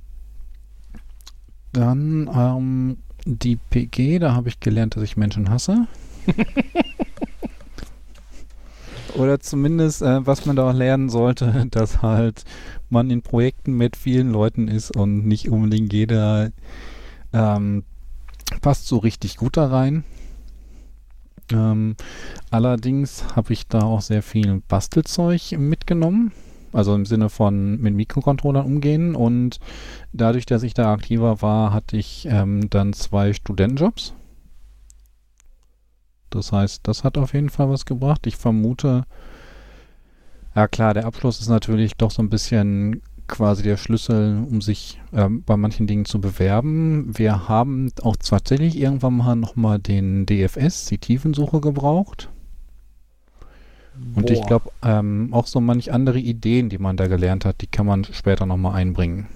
Speaker 3: dann ähm, die PG, da habe ich gelernt, dass ich Menschen hasse. (laughs) Oder zumindest, äh, was man da auch lernen sollte, (laughs) dass halt man in Projekten mit vielen Leuten ist und nicht unbedingt jeder ähm, passt so richtig gut da rein. Ähm, allerdings habe ich da auch sehr viel Bastelzeug mitgenommen. Also im Sinne von mit Mikrocontrollern umgehen. Und dadurch, dass ich da aktiver war, hatte ich ähm, dann zwei Studentenjobs. Das heißt, das hat auf jeden Fall was gebracht. Ich vermute, ja klar, der Abschluss ist natürlich doch so ein bisschen quasi der Schlüssel, um sich ähm, bei manchen Dingen zu bewerben. Wir haben auch tatsächlich irgendwann mal nochmal den DFS, die Tiefensuche, gebraucht. Und ich
Speaker 2: Boah.
Speaker 3: glaube, ähm, auch so manch andere Ideen, die man da gelernt hat, die kann man später nochmal einbringen.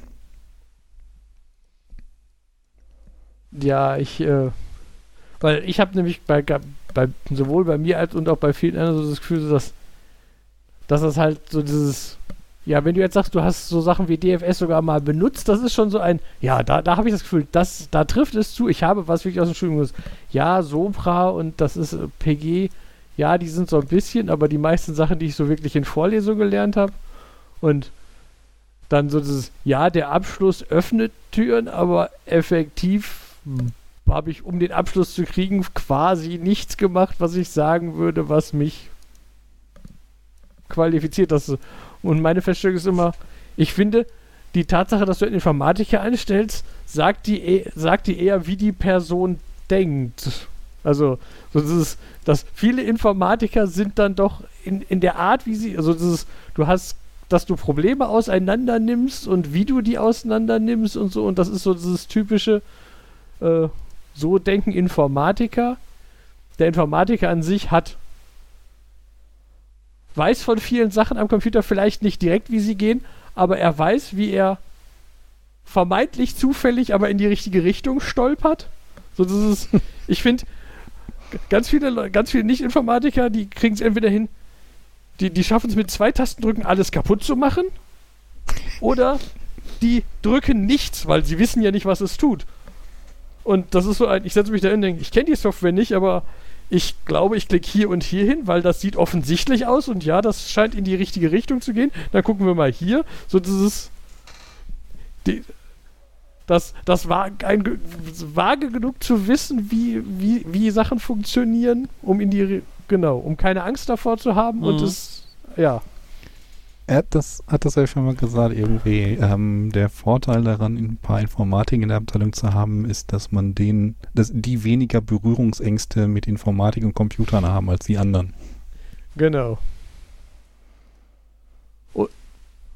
Speaker 2: Ja, ich, äh, weil ich habe nämlich bei, bei, sowohl bei mir als und auch bei vielen anderen so das Gefühl, dass, dass das halt so dieses, ja, wenn du jetzt sagst, du hast so Sachen wie DFS sogar mal benutzt, das ist schon so ein, ja, da, da habe ich das Gefühl, das, da trifft es zu, ich habe was wirklich aus dem Studium gewusst. Ja, Sopra und das ist äh, PG, ja, die sind so ein bisschen, aber die meisten Sachen, die ich so wirklich in Vorlesungen gelernt habe und dann so dieses, ja, der Abschluss öffnet Türen, aber effektiv habe ich, um den Abschluss zu kriegen, quasi nichts gemacht, was ich sagen würde, was mich qualifiziert. Das, und meine Feststellung ist immer, ich finde, die Tatsache, dass du einen Informatiker einstellst, sagt die, eh- sagt die eher, wie die Person denkt. Also, so dieses, dass viele Informatiker sind dann doch in, in der Art, wie sie, also dieses, du hast, dass du Probleme auseinander nimmst und wie du die auseinander nimmst und so, und das ist so dieses typische, äh, so denken Informatiker. Der Informatiker an sich hat weiß von vielen Sachen am Computer vielleicht nicht direkt, wie sie gehen, aber er weiß, wie er vermeintlich zufällig, aber in die richtige Richtung stolpert. So, das ist, (laughs) ich finde, ganz viele, ganz viele Nicht-Informatiker, die kriegen es entweder hin, die, die schaffen es mit zwei Tastendrücken alles kaputt zu machen, oder die drücken nichts, weil sie wissen ja nicht, was es tut. Und das ist so ein, ich setze mich da hin und denke, ich kenne die Software nicht, aber ich glaube, ich klicke hier und hier hin, weil das sieht offensichtlich aus und ja, das scheint in die richtige Richtung zu gehen. Dann gucken wir mal hier. So dieses. Die, das, das war ein, ge- vage genug zu wissen, wie, wie, wie Sachen funktionieren, um in die. Genau, um keine Angst davor zu haben und
Speaker 1: Mhm.
Speaker 2: es. Ja.
Speaker 3: Er hat das, hat das ja schon mal gesagt, irgendwie. Ähm, der Vorteil daran, ein paar Informatik in der Abteilung zu haben, ist, dass man den, dass die weniger Berührungsängste mit Informatik und Computern haben als die anderen.
Speaker 2: Genau. Und,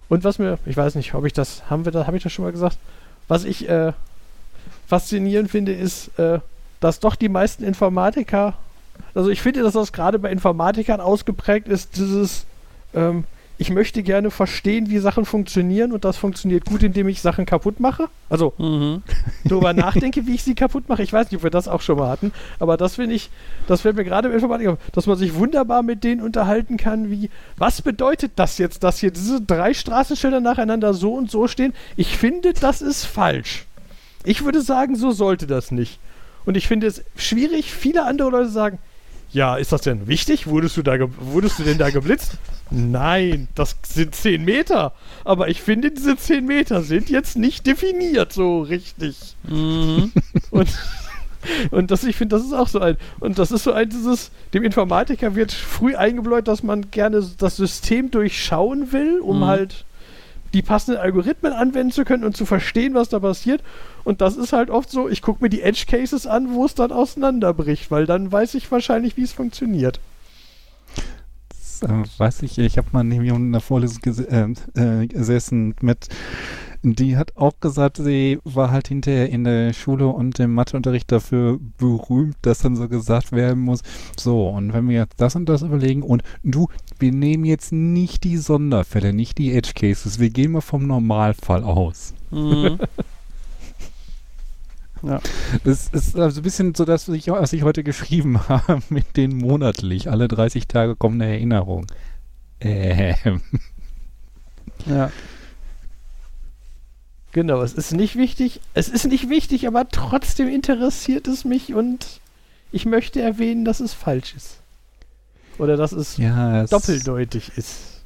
Speaker 2: und was mir, ich weiß nicht, ob ich das, haben wir das, habe ich das schon mal gesagt? Was ich äh, faszinierend finde, ist, äh, dass doch die meisten Informatiker, also ich finde, dass das gerade bei Informatikern ausgeprägt ist, dieses, ähm, ich möchte gerne verstehen, wie Sachen funktionieren und das funktioniert gut, indem ich Sachen kaputt mache. Also
Speaker 1: Mhm. (laughs)
Speaker 2: darüber nachdenke, wie ich sie kaputt mache. Ich weiß nicht, ob wir das auch schon mal hatten, aber das finde ich, das fällt mir gerade im Informatik auf, dass man sich wunderbar mit denen unterhalten kann, wie, was bedeutet das jetzt, dass hier diese drei Straßenschilder nacheinander so und so stehen? Ich finde, das ist falsch. Ich würde sagen, so sollte das nicht. Und ich finde es schwierig, viele andere Leute sagen, ja, ist das denn wichtig? Wurdest du, da wurdest du denn da geblitzt? Nein, das sind 10 Meter. Aber ich finde, diese 10 Meter sind jetzt nicht definiert so richtig.
Speaker 1: Mhm. (laughs)
Speaker 2: Und, und das, ich finde, das ist auch so ein. Und das ist so ein, dieses, dem Informatiker wird früh eingebläut, dass man gerne das System durchschauen will, um
Speaker 1: Mhm.
Speaker 2: halt die passenden Algorithmen anwenden zu können und zu verstehen, was da passiert. Und das ist halt oft so, ich gucke mir die Edge Cases an, wo es dann auseinanderbricht, weil dann weiß ich wahrscheinlich, wie es funktioniert.
Speaker 3: Das, äh, weiß ich, ich habe mal neben jemandem in der Vorlesung ges äh, äh, gesessen mit, die hat auch gesagt, sie war halt hinterher in der Schule und im Matheunterricht dafür berühmt, dass dann so gesagt werden muss, so, und wenn wir jetzt das und das überlegen und du, wir nehmen jetzt nicht die Sonderfälle, nicht die Edge Cases, wir gehen mal vom Normalfall aus.
Speaker 1: Mhm. (laughs)
Speaker 3: Es ist also ein bisschen so, dass ich, was ich heute geschrieben (laughs) habe, mit den monatlich, alle 30 Tage kommt eine Erinnerung. Ähm.
Speaker 1: ja.
Speaker 2: Genau, es ist nicht wichtig. Es ist nicht wichtig, aber trotzdem interessiert es mich und ich möchte erwähnen, dass es falsch ist. Oder dass es
Speaker 3: Ja, es
Speaker 2: doppeldeutig ist.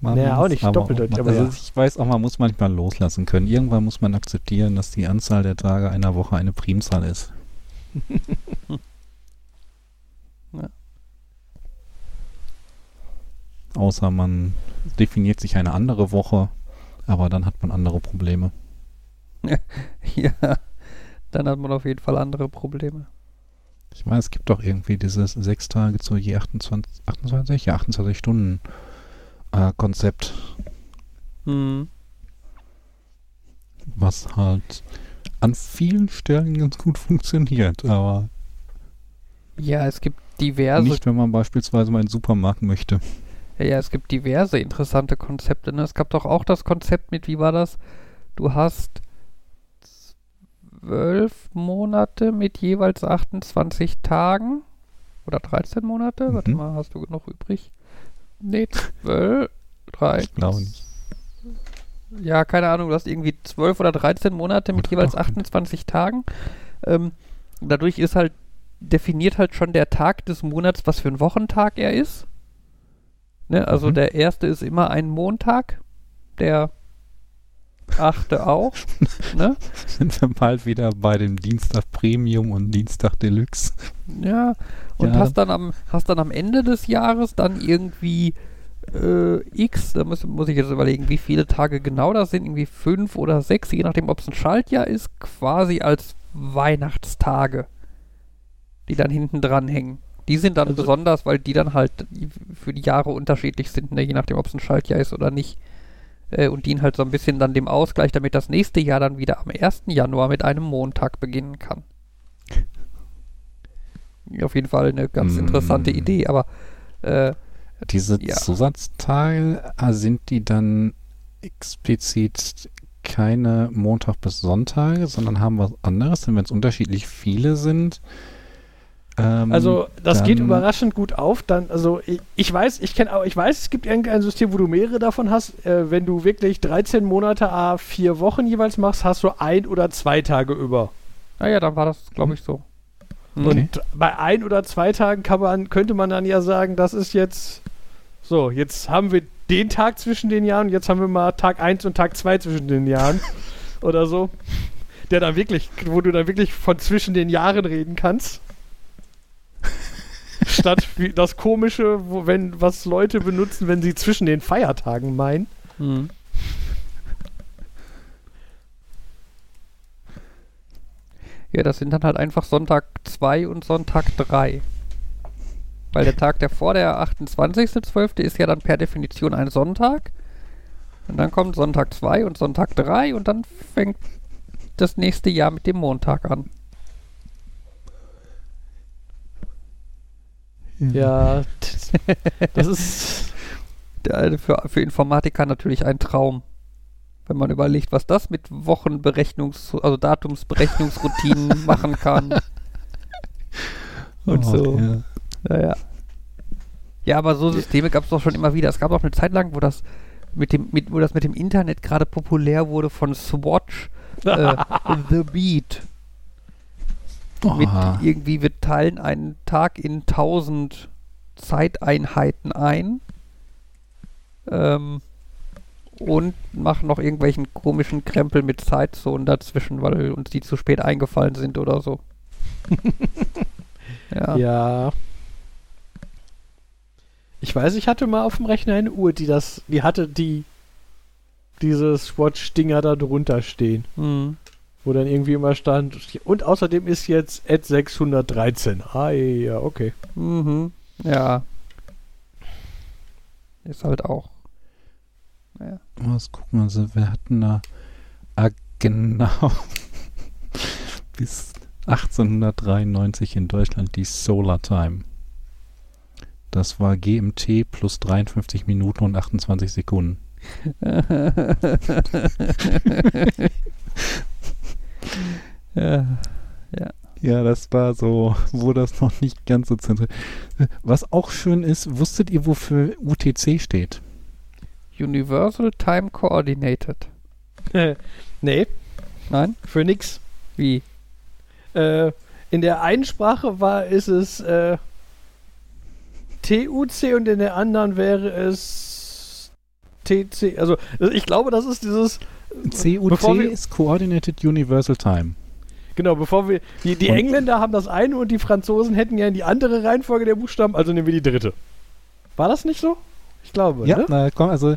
Speaker 3: Man
Speaker 2: Naja, auch
Speaker 3: muss
Speaker 2: nicht
Speaker 3: aber
Speaker 2: doppeldeutig,
Speaker 3: mal-
Speaker 2: aber
Speaker 3: also
Speaker 2: ja.
Speaker 3: ich weiß auch, man muss manchmal loslassen können. Irgendwann muss man akzeptieren, dass die Anzahl der Tage einer Woche eine Primzahl ist. (laughs)
Speaker 1: Ja.
Speaker 3: Außer man definiert sich eine andere Woche, aber dann hat man andere Probleme. (laughs)
Speaker 1: ja. Dann hat man auf jeden Fall andere Probleme.
Speaker 3: Ich meine, es gibt doch irgendwie dieses sechs Tage zu je 28, 28 ja, 28 Stunden äh, Konzept,
Speaker 1: Mhm.
Speaker 3: was halt an vielen Stellen ganz gut funktioniert, aber
Speaker 1: Ja, es gibt diverse
Speaker 3: nicht, wenn man beispielsweise mal in den Supermarkt möchte.
Speaker 1: Ja, es gibt diverse interessante Konzepte. Ne? Es gab doch auch das Konzept mit, wie war das? Du hast zwölf Monate mit jeweils 28 Tagen. Oder 13 Monate? Warte
Speaker 3: Mhm.
Speaker 1: mal, hast du genug übrig? Nee, 12, 13.
Speaker 3: Ich glaube nicht.
Speaker 1: Ja, keine Ahnung, du hast irgendwie 12 oder 13 Monate mit
Speaker 3: Oder
Speaker 1: jeweils
Speaker 3: 18.
Speaker 1: 28 Tagen. Ähm, dadurch ist halt, definiert halt schon der Tag des Monats, was für ein Wochentag er ist. Ne? Also
Speaker 3: Mhm.
Speaker 1: der erste ist immer ein Montag, der achte auch. (laughs) ne?
Speaker 3: Sind wir bald wieder bei dem Dienstag Premium und Dienstag Deluxe.
Speaker 1: Ja, und
Speaker 3: Ja.
Speaker 1: hast dann am hast dann am Ende des Jahres dann irgendwie äh, X, da muss, muss ich jetzt überlegen, wie viele Tage genau das sind, irgendwie fünf oder sechs, je nachdem, ob es ein Schaltjahr ist, quasi als Weihnachtstage, die dann hinten dran hängen. Die sind dann
Speaker 2: Also-
Speaker 1: besonders, weil die dann halt für die Jahre unterschiedlich sind, ne? je nachdem, ob es ein Schaltjahr ist oder nicht. Äh, und dienen halt so ein bisschen dann dem Ausgleich, damit das nächste Jahr dann wieder am 1. Januar mit einem Montag beginnen kann. Auf jeden Fall eine ganz
Speaker 3: Mm.
Speaker 1: interessante Idee, aber äh,
Speaker 3: Diese
Speaker 1: Ja.
Speaker 3: Zusatzteile, äh, sind die dann explizit keine Montag bis Sonntage, sondern haben was anderes, denn wenn es unterschiedlich viele sind. Ähm,
Speaker 2: Also das geht überraschend gut auf. Dann, also ich, ich weiß, ich kenne, ich weiß, es gibt irgendein System, wo du mehrere davon hast. Äh, wenn du wirklich 13 Monate a vier Wochen jeweils machst, hast du ein oder zwei Tage über.
Speaker 1: naja, dann war das, glaube ich, so. Mhm.
Speaker 3: Okay.
Speaker 2: Und bei ein oder zwei Tagen kann man, könnte man dann ja sagen, das ist jetzt so, jetzt haben wir den Tag zwischen den Jahren, jetzt haben wir mal Tag 1 und Tag 2 zwischen den Jahren (laughs) oder so. Der dann wirklich, wo du dann wirklich von zwischen den Jahren reden kannst. Statt wie das komische, wo, wenn, was Leute benutzen, wenn sie zwischen den Feiertagen meinen.
Speaker 1: Mhm. Ja, das sind dann halt einfach Sonntag 2 und Sonntag 3. Weil der Tag, der vor der 28.12. ist ja dann per Definition ein Sonntag. Und dann kommt Sonntag 2 und Sonntag 3 und dann fängt das nächste Jahr mit dem Montag an.
Speaker 2: Ja, das ist.
Speaker 1: Der, für, für Informatiker natürlich ein Traum. Wenn man überlegt, was das mit Wochenberechnungs-, also Datumsberechnungsroutinen (laughs) machen kann. Und
Speaker 3: Oh,
Speaker 1: so.
Speaker 3: ja.
Speaker 1: Naja. Ja, aber so Systeme gab es doch schon immer wieder. Es gab auch eine Zeit lang, wo das mit dem, mit, wo das mit dem Internet gerade populär wurde von Swatch, äh, (laughs) The Beat. Mit irgendwie, wir teilen einen Tag in 1000 Zeiteinheiten ein. Ähm, und machen noch irgendwelchen komischen Krempel mit Zeitzonen dazwischen, weil uns die zu spät eingefallen sind oder so. (laughs) ja.
Speaker 2: Ja. Ich weiß, ich hatte mal auf dem Rechner eine Uhr, die das, die hatte die dieses Swatch-Dinger da drunter stehen,
Speaker 1: Hm.
Speaker 2: Wo dann irgendwie immer stand, und außerdem ist jetzt at 613. Ah, ja, okay.
Speaker 1: Mhm. Ja. Ist halt auch. Naja.
Speaker 3: Was gucken also wir hatten da ah, genau (laughs) bis 1893 in Deutschland die Solar Time. Das war GMT plus 53 Minuten und 28 Sekunden. (laughs)
Speaker 1: ja.
Speaker 3: Ja, das war so, wo das noch nicht ganz so zentral. Was auch schön ist, wusstet ihr, wofür UTC steht?
Speaker 1: Universal Time Coordinated. (laughs)
Speaker 2: nee,
Speaker 1: Nein?
Speaker 2: für nix.
Speaker 1: Wie?
Speaker 2: Äh, in der einen Sprache war ist es äh, TUC und in der anderen wäre es TC. Also ich glaube, das ist dieses
Speaker 3: CUC ist Coordinated Universal Time.
Speaker 2: Genau, bevor wir. Die, die Engländer haben das eine und die Franzosen hätten ja in die andere Reihenfolge der Buchstaben, also nehmen wir die dritte. War das nicht so? Ich glaube,
Speaker 3: Ja,
Speaker 2: ne?
Speaker 3: na, komm, also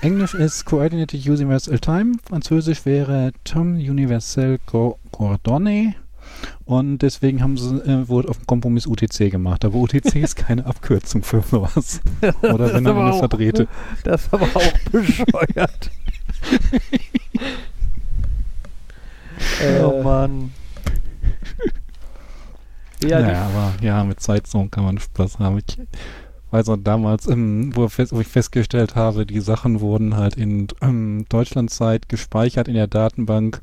Speaker 3: Englisch ist Coordinated Universal Time, Französisch wäre Tom Universel Co Coordonné und deswegen haben sie, äh, wurde auf dem Kompromiss UTC gemacht. Aber UTC (laughs) ist keine Abkürzung für sowas. (laughs) Oder wenn eine
Speaker 1: auch-
Speaker 3: verdrehte.
Speaker 1: Das ist aber auch (laughs) bescheuert.
Speaker 2: Äh,
Speaker 1: oh Mann.
Speaker 2: Ja,
Speaker 3: naja, aber ja, mit Zeitzone kann man Spaß haben. Ich weiß auch damals, ähm, wo, fest, wo ich festgestellt habe, die Sachen wurden halt in ähm, Deutschlandzeit gespeichert in der Datenbank,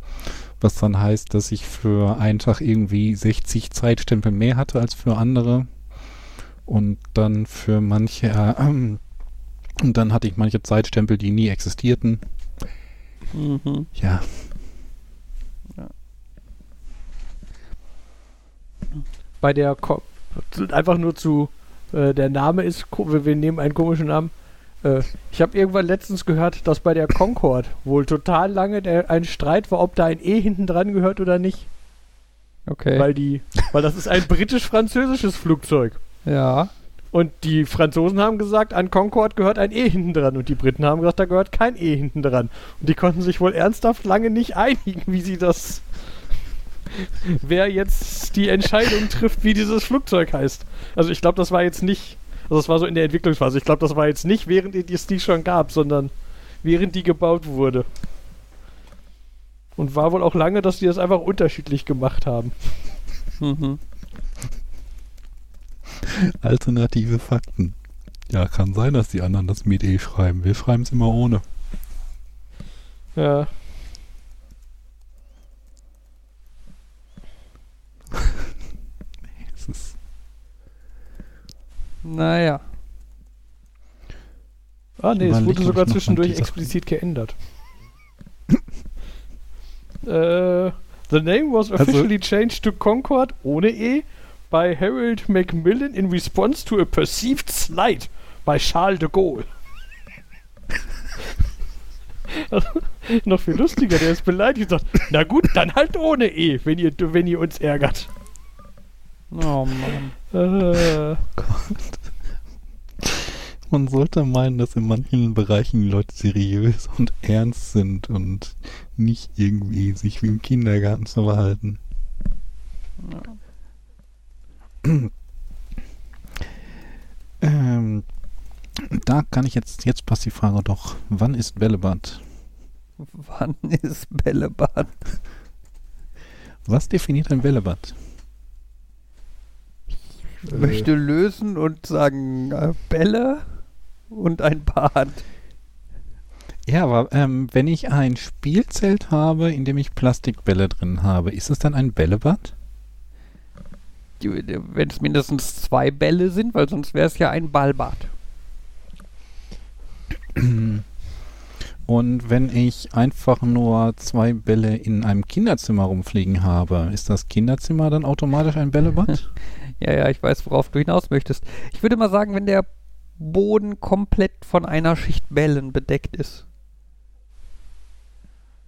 Speaker 3: was dann heißt, dass ich für einen Tag irgendwie 60 Zeitstempel mehr hatte als für andere. Und dann für manche, äh, ähm, und dann hatte ich manche Zeitstempel, die nie existierten.
Speaker 1: Mhm.
Speaker 3: Ja,
Speaker 2: bei der Ko einfach nur zu äh, der Name ist wir nehmen einen komischen Namen. Äh, ich habe irgendwann letztens gehört, dass bei der Concorde wohl total lange der, ein Streit war, ob da ein E hinten dran gehört oder nicht,
Speaker 1: Okay.
Speaker 2: weil die weil das ist ein britisch-französisches Flugzeug.
Speaker 1: ja.
Speaker 2: Und die Franzosen haben gesagt, an Concorde gehört ein E hinten dran. Und die Briten haben gesagt, da gehört kein E hinten dran. Und die konnten sich wohl ernsthaft lange nicht einigen, wie sie das. Wer jetzt die Entscheidung trifft, wie dieses Flugzeug heißt. Also ich glaube, das war jetzt nicht. Also das war so in der Entwicklungsphase. Ich glaube, das war jetzt nicht, während es die schon gab, sondern während die gebaut wurde. Und war wohl auch lange, dass die das einfach unterschiedlich gemacht haben.
Speaker 1: Mhm.
Speaker 3: alternative Fakten. Ja, kann sein, dass die anderen das mit E schreiben. Wir schreiben es immer ohne.
Speaker 2: Ja.
Speaker 3: Es ist
Speaker 1: Naja.
Speaker 2: Ah, nee, es
Speaker 3: Überleg,
Speaker 2: wurde
Speaker 3: ob ich
Speaker 2: sogar zwischendurch explizit geändert. (laughs) äh, the name was
Speaker 3: Also-
Speaker 2: officially changed to Concord ohne E by Harold Macmillan in response to a perceived slight by Charles de Gaulle. (laughs) Noch viel lustiger, der ist beleidigt und sagt, na gut, dann halt ohne E, wenn ihr, wenn ihr uns ärgert.
Speaker 1: Oh Mann.
Speaker 2: Äh,
Speaker 3: Man sollte meinen, dass in manchen Bereichen die Leute seriös und ernst sind und nicht irgendwie sich wie im Kindergarten zu verhalten. Ähm, da kann ich jetzt, jetzt passt die Frage doch, wann ist Bällebad?
Speaker 1: Wann ist Bällebad?
Speaker 3: Was definiert ein Bällebad?
Speaker 1: Ich möchte lösen und sagen äh, Bälle und ein Bad.
Speaker 3: Ja, aber ähm, wenn ich ein Spielzelt habe, in dem ich Plastikbälle drin habe, ist es dann ein Bällebad?
Speaker 1: Wenn es mindestens zwei Bälle sind, weil sonst wäre es ja ein Ballbad.
Speaker 3: Und wenn ich einfach nur zwei Bälle in einem Kinderzimmer rumfliegen habe, ist das Kinderzimmer dann automatisch ein Bällebad? (laughs)
Speaker 1: Ja, ja, ich weiß, worauf du hinaus möchtest. Ich würde mal sagen, wenn der Boden komplett von einer Schicht Bällen bedeckt ist.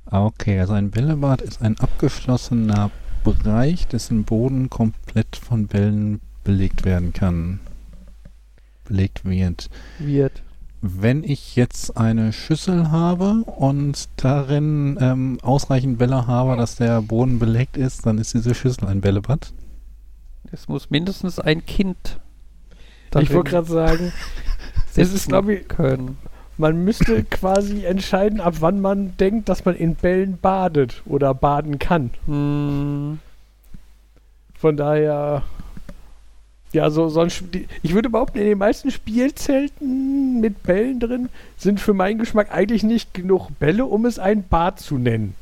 Speaker 3: Ah, okay, also ein Bällebad ist ein abgeschlossener Bereich, dessen Boden komplett von Bällen belegt werden kann. Belegt wird.
Speaker 1: Wird.
Speaker 3: Wenn ich jetzt eine Schüssel habe und darin ähm, ausreichend Bälle habe, dass der Boden belegt ist, dann ist diese Schüssel ein Bällebad.
Speaker 1: Es muss mindestens ein Kind.
Speaker 2: Ich wollte gerade sagen, es ist, glaube ich,
Speaker 1: können.
Speaker 2: man müsste quasi entscheiden, ab wann man denkt, dass man in Bällen badet oder baden kann.
Speaker 1: Hm,
Speaker 2: Von daher, ja, so, so ein ich würde behaupten, in den meisten Spielzelten mit Bällen drin sind für meinen Geschmack eigentlich nicht genug Bälle, um es ein Bad zu nennen.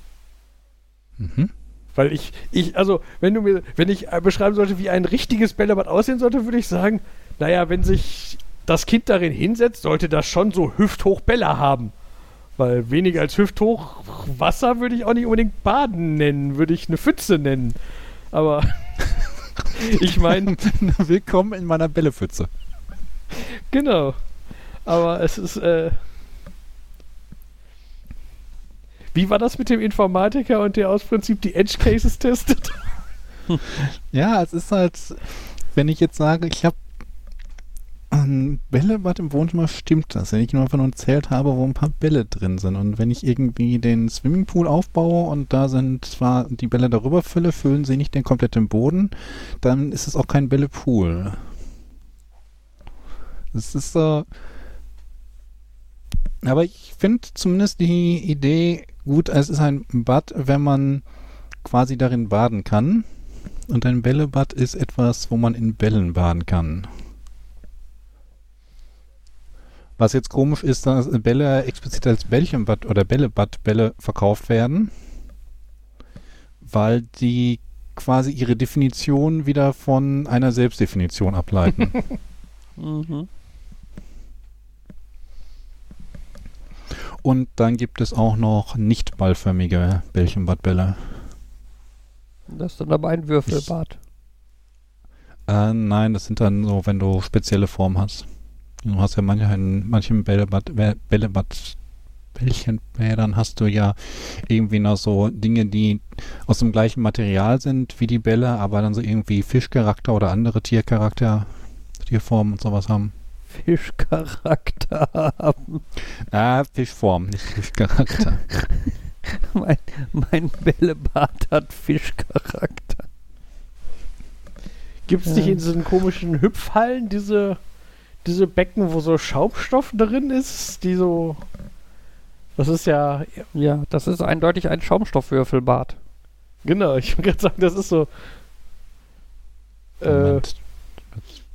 Speaker 3: Mhm.
Speaker 2: Weil ich, ich, also, wenn du mir, wenn ich äh, beschreiben sollte, wie ein richtiges Bällebad aussehen sollte, würde ich sagen, naja, wenn sich das Kind darin hinsetzt, sollte das schon so hüfthoch Bälle haben. Weil weniger als hüfthoch Wasser würde ich auch nicht unbedingt Baden nennen, würde ich eine Pfütze nennen. Aber ich meine, (laughs)
Speaker 3: Willkommen in meiner Bällepfütze.
Speaker 2: genau. Aber es ist, äh, wie war das mit dem Informatiker und der aus Prinzip die Edge Cases testet? (laughs)
Speaker 3: Ja, es ist halt, wenn ich jetzt sage, ich habe ein Bällebad im Wohnzimmer, stimmt das. Wenn ich nur einfach nur ein Zelt habe, wo ein paar Bälle drin sind. Und wenn ich irgendwie den Swimmingpool aufbaue und da sind zwar die Bälle darüber fülle, füllen sie nicht den kompletten Boden, dann ist es auch kein Bällepool. Es ist so. Aber ich finde zumindest die Idee gut, es ist ein Bad, wenn man quasi darin baden kann. Und ein Bällebad ist etwas, wo man in Bällen baden kann. Was jetzt komisch ist, dass Bälle explizit als Bällchenbad oder Bällebadbälle verkauft werden, weil die quasi ihre Definition wieder von einer Selbstdefinition ableiten. (laughs)
Speaker 1: Mhm.
Speaker 3: Und dann gibt es auch noch nicht ballförmige Bällchenbadbälle.
Speaker 1: Das ist dann aber ein Würfelbad.
Speaker 3: Äh, nein, das sind dann so, wenn du spezielle Formen hast. Du hast ja manche, in manchen Bällebad, Bä- Bällebad, Bällchenbädern hast du ja irgendwie noch so Dinge, die aus dem gleichen Material sind wie die Bälle, aber dann so irgendwie Fischcharakter oder andere Tiercharakter, Tierformen und sowas haben.
Speaker 1: Fischcharakter haben.
Speaker 3: Ah, Fischform, nicht Fischcharakter. (laughs)
Speaker 1: Mein, mein Bällebad hat Fischcharakter.
Speaker 2: Gibt es
Speaker 1: Ja.
Speaker 2: nicht in diesen komischen Hüpfhallen diese, diese Becken, wo so Schaumstoff drin ist, die so. Das ist ja.
Speaker 1: Ja, das ist eindeutig ein Schaumstoffwürfelbad.
Speaker 2: Genau, ich wollte gerade sagen, das ist so. Äh,
Speaker 3: Moment.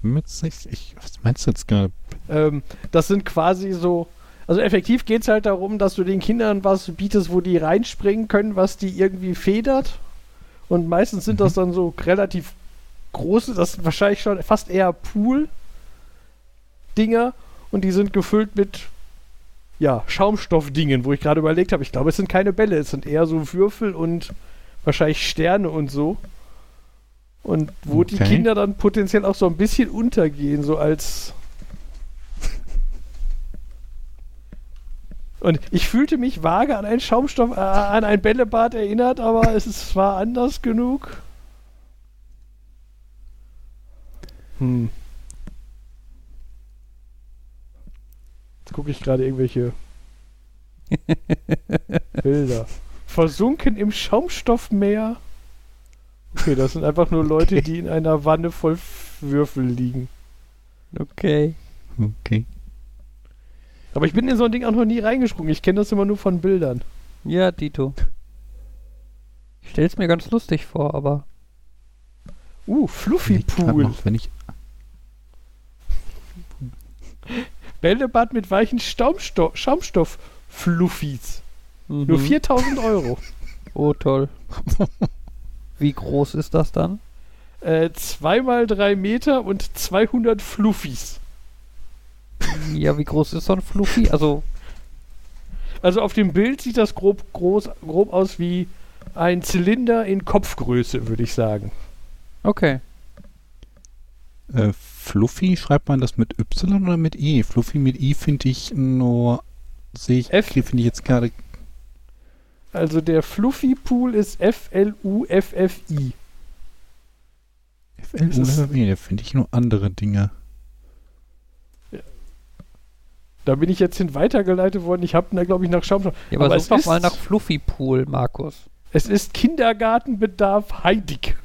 Speaker 3: Was, mit, ich, was meinst du jetzt gerade?
Speaker 2: ähm, das sind quasi so. Also effektiv geht es halt darum, dass du den Kindern was bietest, wo die reinspringen können, was die irgendwie federt. Und meistens sind das dann so relativ große, das ist wahrscheinlich schon fast eher Pool-Dinger. Und die sind gefüllt mit, ja, Schaumstoffdingen, wo ich gerade überlegt habe, ich glaube, es sind keine Bälle, es sind eher so Würfel und wahrscheinlich Sterne und so. Und wo die
Speaker 3: Okay.
Speaker 2: Kinder dann potenziell auch so ein bisschen untergehen, so als Und ich fühlte mich vage an ein Schaumstoff, äh, an ein Bällebad erinnert, aber es ist, war anders genug. Hm. Gucke ich gerade irgendwelche Bilder. Versunken im Schaumstoffmeer. Okay, das sind einfach nur Leute, die in einer Wanne voll Würfel liegen.
Speaker 1: Okay.
Speaker 3: Okay.
Speaker 2: Aber ich bin in so ein Ding auch noch nie reingesprungen. Ich kenne das immer nur von Bildern.
Speaker 1: Ja, Dito. Ich stell's mir ganz lustig vor, aber
Speaker 2: Uh, Fluffy Pool.
Speaker 3: Noch, wenn ich
Speaker 2: Bällebad mit weichen Staumsto Schaumstoff-Fluffies.
Speaker 1: Mhm.
Speaker 2: Nur 4000 Euro. (laughs)
Speaker 1: Oh, toll. (laughs) Wie groß ist das dann?
Speaker 2: Äh, zweimal drei Meter und 200 Fluffies.
Speaker 1: Ja, wie groß ist so ein Fluffy? Also,
Speaker 2: Also auf dem Bild sieht das grob, groß, grob aus wie ein Zylinder in Kopfgröße, würde ich sagen.
Speaker 1: okay.
Speaker 3: Äh, Fluffy, schreibt man das mit Y oder mit I? Fluffy mit I finde ich nur, sehe ich,
Speaker 2: F.
Speaker 3: finde ich jetzt gerade,
Speaker 2: Also der Fluffy Pool ist F-L-U-F-F-I.
Speaker 3: FLU,
Speaker 2: Es ist-
Speaker 3: nee, da finde ich nur andere Dinge.
Speaker 2: Da bin ich jetzt hin weitergeleitet worden. Ich habe da, glaube ich, nach Schaumstoff.
Speaker 1: Ja, aber,
Speaker 2: Aber
Speaker 1: such
Speaker 2: es
Speaker 1: doch mal
Speaker 2: ist-
Speaker 1: nach Fluffy Pool, Markus.
Speaker 2: Es ist Kindergartenbedarf heidig.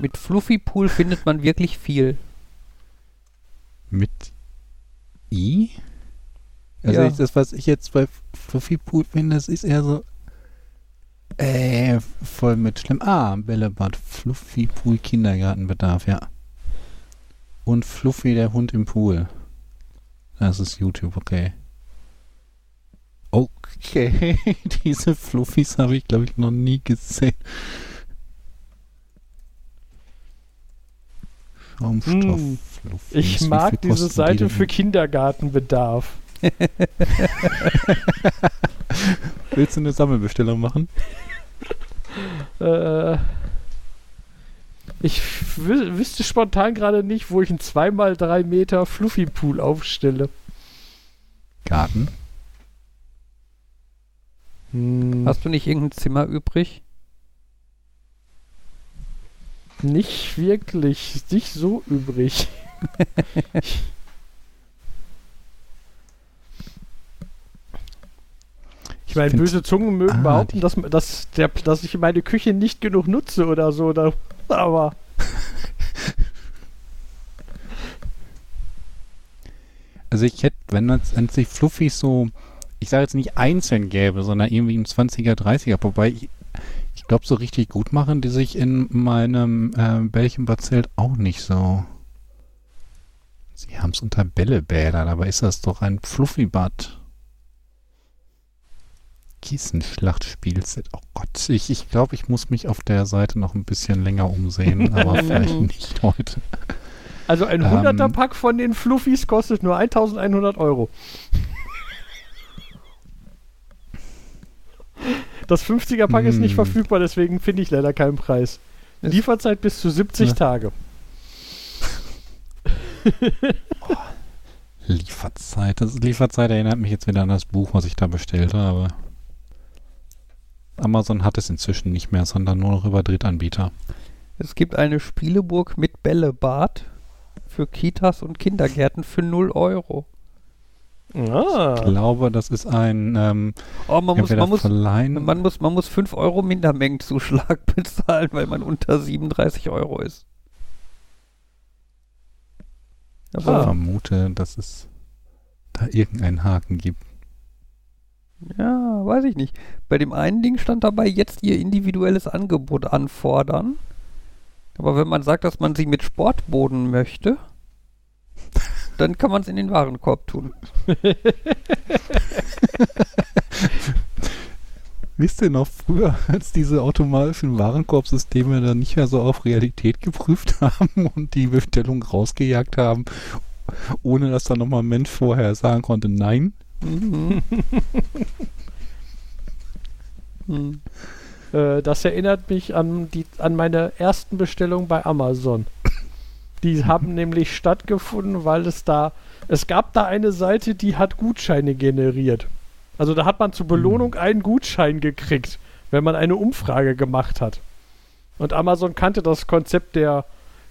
Speaker 1: Mit Fluffy Pool findet man wirklich viel.
Speaker 3: Mit I? Also
Speaker 1: Ja.
Speaker 3: ich, das, was ich jetzt bei Fluffy Pool finde, das ist eher so, äh, voll mit schlimm. Ah, Bällebad, Fluffy Pool, Kindergartenbedarf, ja. Und Fluffy, der Hund im Pool. Das ist YouTube, okay. Okay, (laughs) diese Fluffis habe ich, glaube ich, noch nie gesehen. Schaumstoff,
Speaker 2: Hm. Ich mag diese
Speaker 3: die
Speaker 2: Seite für Kindergartenbedarf. (laughs)
Speaker 3: Willst du eine Sammelbestellung machen?
Speaker 2: Äh, ich wü wüsste spontan gerade nicht, wo ich einen 2x3 Meter Fluffy Pool aufstelle.
Speaker 3: Garten.
Speaker 2: Hm,
Speaker 1: Hast du nicht irgendein Zimmer übrig?
Speaker 2: nicht wirklich, nicht so übrig. (laughs) Ich meine, böse Zungen mögen
Speaker 3: Ah,
Speaker 2: behaupten, dass, dass, der, dass ich meine Küche nicht genug nutze oder so. Da, aber (laughs)
Speaker 3: Also ich hätte, wenn es an sich Fluffis so, ich sage jetzt nicht einzeln gäbe, sondern irgendwie im 20er, 30er, wobei ich, ich glaube, so richtig gut machen die sich in meinem äh, Bällchenbad-Zelt auch nicht so. Sie haben es unter Bällebäder, dabei ist das doch ein Fluffy-Bad. Kissenschlachtspielset. Oh Gott, ich, ich glaube, ich muss mich auf der Seite noch ein bisschen länger umsehen, aber (laughs) vielleicht nicht heute.
Speaker 2: also ein
Speaker 3: Ähm.
Speaker 2: 100er Pack von den Fluffis kostet nur 1100 Euro. Das 50er Pack ist nicht
Speaker 3: Hm.
Speaker 2: verfügbar, deswegen finde ich leider keinen Preis. Lieferzeit bis zu 70
Speaker 3: Ja.
Speaker 2: Tage.
Speaker 3: Lieferzeit. Das Lieferzeit erinnert mich jetzt wieder an das Buch, was ich da bestellt habe. Amazon hat es inzwischen nicht mehr, sondern nur noch über Drittanbieter.
Speaker 1: Es gibt eine Spieleburg mit Bällebad für Kitas und Kindergärten für 0 Euro.
Speaker 3: Ich
Speaker 2: Ah.
Speaker 3: glaube, das ist ein ähm,
Speaker 1: Oh, man muss, man muss,
Speaker 3: Verleihen.
Speaker 1: man muss, man muss 5 Euro Mindermengenzuschlag (laughs) bezahlen, weil man unter 37 Euro ist.
Speaker 3: Ich
Speaker 1: Aber,
Speaker 3: vermute, dass es da irgendeinen Haken gibt.
Speaker 1: ja, weiß ich nicht. Bei dem einen Ding stand dabei, jetzt ihr individuelles Angebot anfordern. Aber wenn man sagt, dass man sie mit Sportboden möchte, dann kann man es in den Warenkorb tun. (laughs) (laughs)
Speaker 3: Wisst ihr noch früher, (laughs) als diese automatischen Warenkorbsysteme dann nicht mehr so auf Realität geprüft (laughs) haben und die Bestellung rausgejagt haben, ohne dass da nochmal ein Mensch vorher sagen konnte, nein?
Speaker 1: Mhm. (laughs) Hm.
Speaker 2: Äh, das erinnert mich an, die, an meine ersten Bestellungen bei Amazon. Die haben nämlich stattgefunden, weil es da, es gab da eine Seite, die hat Gutscheine generiert. Also da hat man zur Belohnung einen Gutschein gekriegt, wenn man eine Umfrage gemacht hat. Und Amazon kannte das Konzept der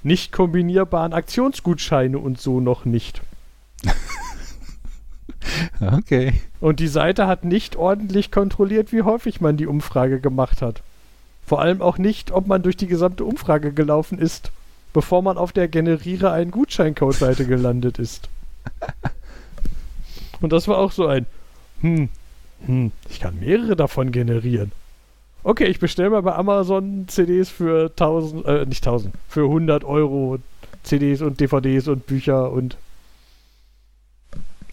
Speaker 2: nicht kombinierbaren Aktionsgutscheine und so noch nicht. (laughs)
Speaker 3: Okay.
Speaker 2: Und die Seite hat nicht ordentlich kontrolliert, wie häufig man die Umfrage gemacht hat. Vor allem auch nicht, ob man durch die gesamte Umfrage gelaufen ist, bevor man auf der Generiere einen Gutscheincode-Seite gelandet ist. (laughs) Und das war auch so ein, hm, hm, ich kann mehrere davon generieren. Okay, ich bestelle mal bei Amazon CDs für 1000, äh, nicht 1000, für 100 Euro CDs und DVDs und Bücher und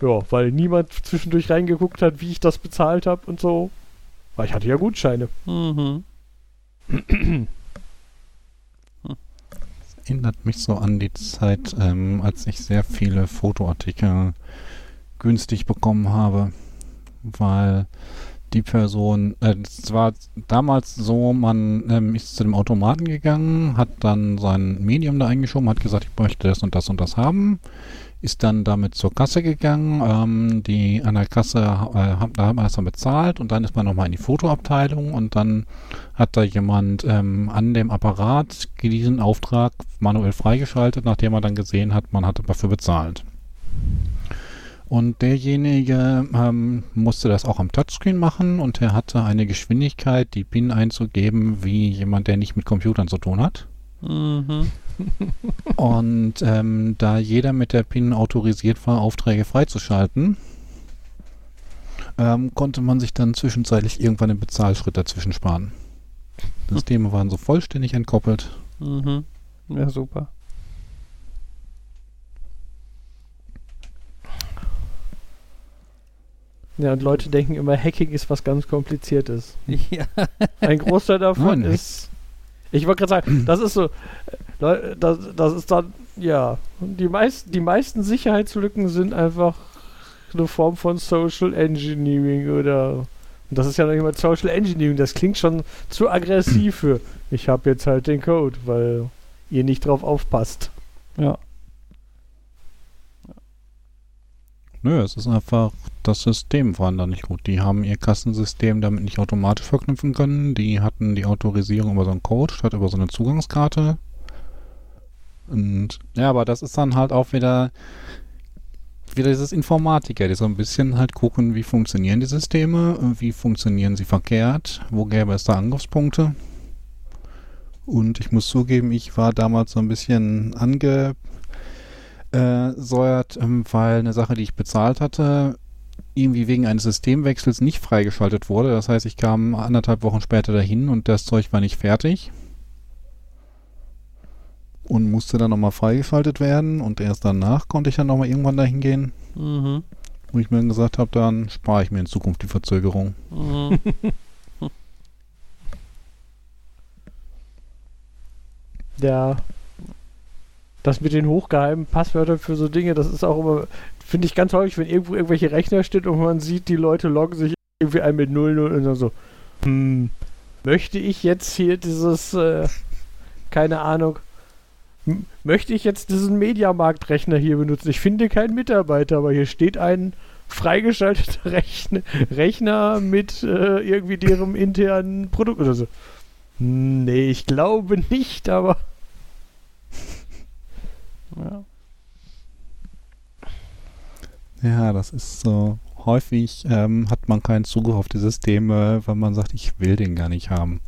Speaker 2: Ja, weil niemand zwischendurch reingeguckt hat, wie ich das bezahlt habe und so. Weil ich hatte ja Gutscheine.
Speaker 1: Mhm. (clears throat)
Speaker 3: Erinnert mich so an die Zeit, ähm, als ich sehr viele Fotoartikel günstig bekommen habe, weil die Person, äh, es war damals so, man ähm, ist zu dem Automaten gegangen, hat dann sein Medium da eingeschoben, hat gesagt, ich möchte das und das und das haben, ist dann damit zur Kasse gegangen, ähm, die an der Kasse, äh, da hat man das dann bezahlt und dann ist man nochmal in die Fotoabteilung und dann hat da jemand ähm, an dem Apparat diesen Auftrag manuell freigeschaltet, nachdem er dann gesehen hat, man hat dafür bezahlt. Und derjenige ähm, musste das auch am Touchscreen machen und er hatte eine Geschwindigkeit, die PIN einzugeben, wie jemand, der nicht mit Computern zu tun hat.
Speaker 1: Mhm. (laughs)
Speaker 3: Und ähm, da jeder mit der PIN autorisiert war, Aufträge freizuschalten, ähm, konnte man sich dann zwischenzeitlich irgendwann den Bezahlschritt dazwischen sparen. (laughs) Systeme waren so vollständig entkoppelt.
Speaker 1: Mhm. Ja, super.
Speaker 2: Ja, und Leute denken immer, Hacking ist was ganz Kompliziertes. (laughs)
Speaker 1: Ja.
Speaker 2: Ein Großteil davon
Speaker 3: Nein,
Speaker 2: ist. Ich wollte gerade sagen, das ist so. äh, Das, das ist dann, ja. Die, meist, die meisten Sicherheitslücken sind einfach eine Form von Social Engineering oder. Und das ist ja noch nicht mal Social Engineering, das klingt schon zu aggressiv für. Ich habe jetzt halt den Code, weil ihr nicht drauf aufpasst.
Speaker 1: Ja.
Speaker 3: Nö, es ist einfach, das System war da nicht gut. Die haben ihr Kassensystem damit nicht automatisch verknüpfen können. Die hatten die Autorisierung über so einen Code statt über so eine Zugangskarte. Und ja, aber das ist dann halt auch wieder wieder dieses Informatiker, die so ein bisschen halt gucken, wie funktionieren die Systeme, wie funktionieren sie verkehrt, wo gäbe es da Angriffspunkte. Und ich muss zugeben, ich war damals so ein bisschen ange äh, säuert, ähm, weil eine Sache, die ich bezahlt hatte, irgendwie wegen eines Systemwechsels nicht freigeschaltet wurde. Das heißt, ich kam anderthalb Wochen später dahin und das Zeug war nicht fertig. Und musste dann nochmal freigeschaltet werden und erst danach konnte ich dann nochmal irgendwann dahin gehen,
Speaker 1: Mhm.
Speaker 3: wo ich mir dann gesagt habe, dann spare ich mir in Zukunft die Verzögerung.
Speaker 1: Mhm. (laughs) (laughs)
Speaker 2: Ja. Das mit den hochgeheimen Passwörtern für so Dinge, das ist auch immer, finde ich ganz häufig, wenn irgendwo irgendwelche Rechner steht und man sieht, die Leute loggen sich irgendwie ein mit 00 und dann so, hm, möchte ich jetzt hier dieses, äh, keine Ahnung, möchte ich jetzt diesen Mediamarkt-Rechner hier benutzen? Ich finde keinen Mitarbeiter, aber hier steht ein freigeschalteter (laughs) Rechner, Rechner mit äh, irgendwie deren internen Produkt oder so. Hm, Nee, ich glaube nicht, aber
Speaker 1: ja.
Speaker 3: Ja, das ist so. Häufig ähm, hat man keinen Zugriff auf die Systeme, weil man sagt, ich will den gar nicht haben.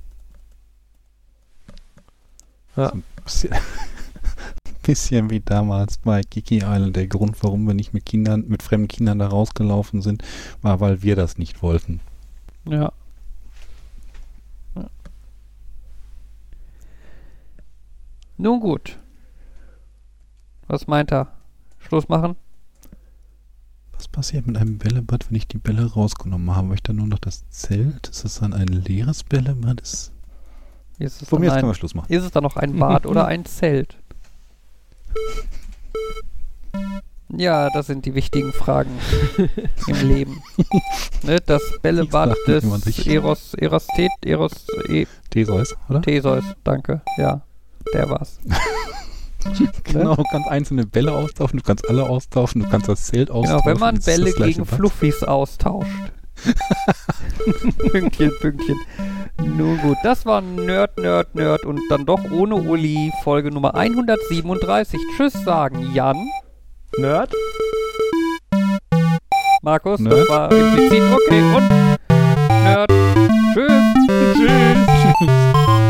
Speaker 2: Ja.
Speaker 3: So ein bisschen, (laughs) bisschen wie damals bei Kiki Island. Der Grund, warum wir nicht mit Kindern, mit fremden Kindern da rausgelaufen sind, war, weil wir das nicht wollten.
Speaker 1: Ja. Ja. Nun gut. Was meint er? Schluss machen?
Speaker 3: Was passiert mit einem Bällebad, wenn ich die Bälle rausgenommen habe? Habe ich dann nur noch das Zelt? Ist es dann ein leeres Bällebad? Ist,
Speaker 1: Ist es,
Speaker 3: von
Speaker 1: dann
Speaker 3: mir aus können wir
Speaker 1: ein,
Speaker 3: Schluss machen.
Speaker 1: ist es dann noch ein Bad oder ein Zelt? (laughs) Ja, das sind die wichtigen Fragen im Leben. ne, das Bällebad des Eros, Erostet, Eros, e,
Speaker 3: Theseus, oder?
Speaker 1: Theseus, danke. Ja, der war's. (laughs) (laughs)
Speaker 3: genau, du kannst einzelne Bälle austauschen, du kannst alle austauschen, du kannst das Zelt austauschen.
Speaker 1: Genau, wenn man Bälle gegen
Speaker 3: Platz.
Speaker 1: Fluffies austauscht. (laughs) Pünktchen, Pünktchen. Nun gut, das war Nerd, Nerd, Nerd und dann doch ohne Uli Folge Nummer 137. Tschüss sagen, Jan.
Speaker 2: Nerd.
Speaker 1: Markus,
Speaker 3: Nerd.
Speaker 1: das war implizit okay und Nerd. Tschüss. Tschüss. Tschüss. (laughs)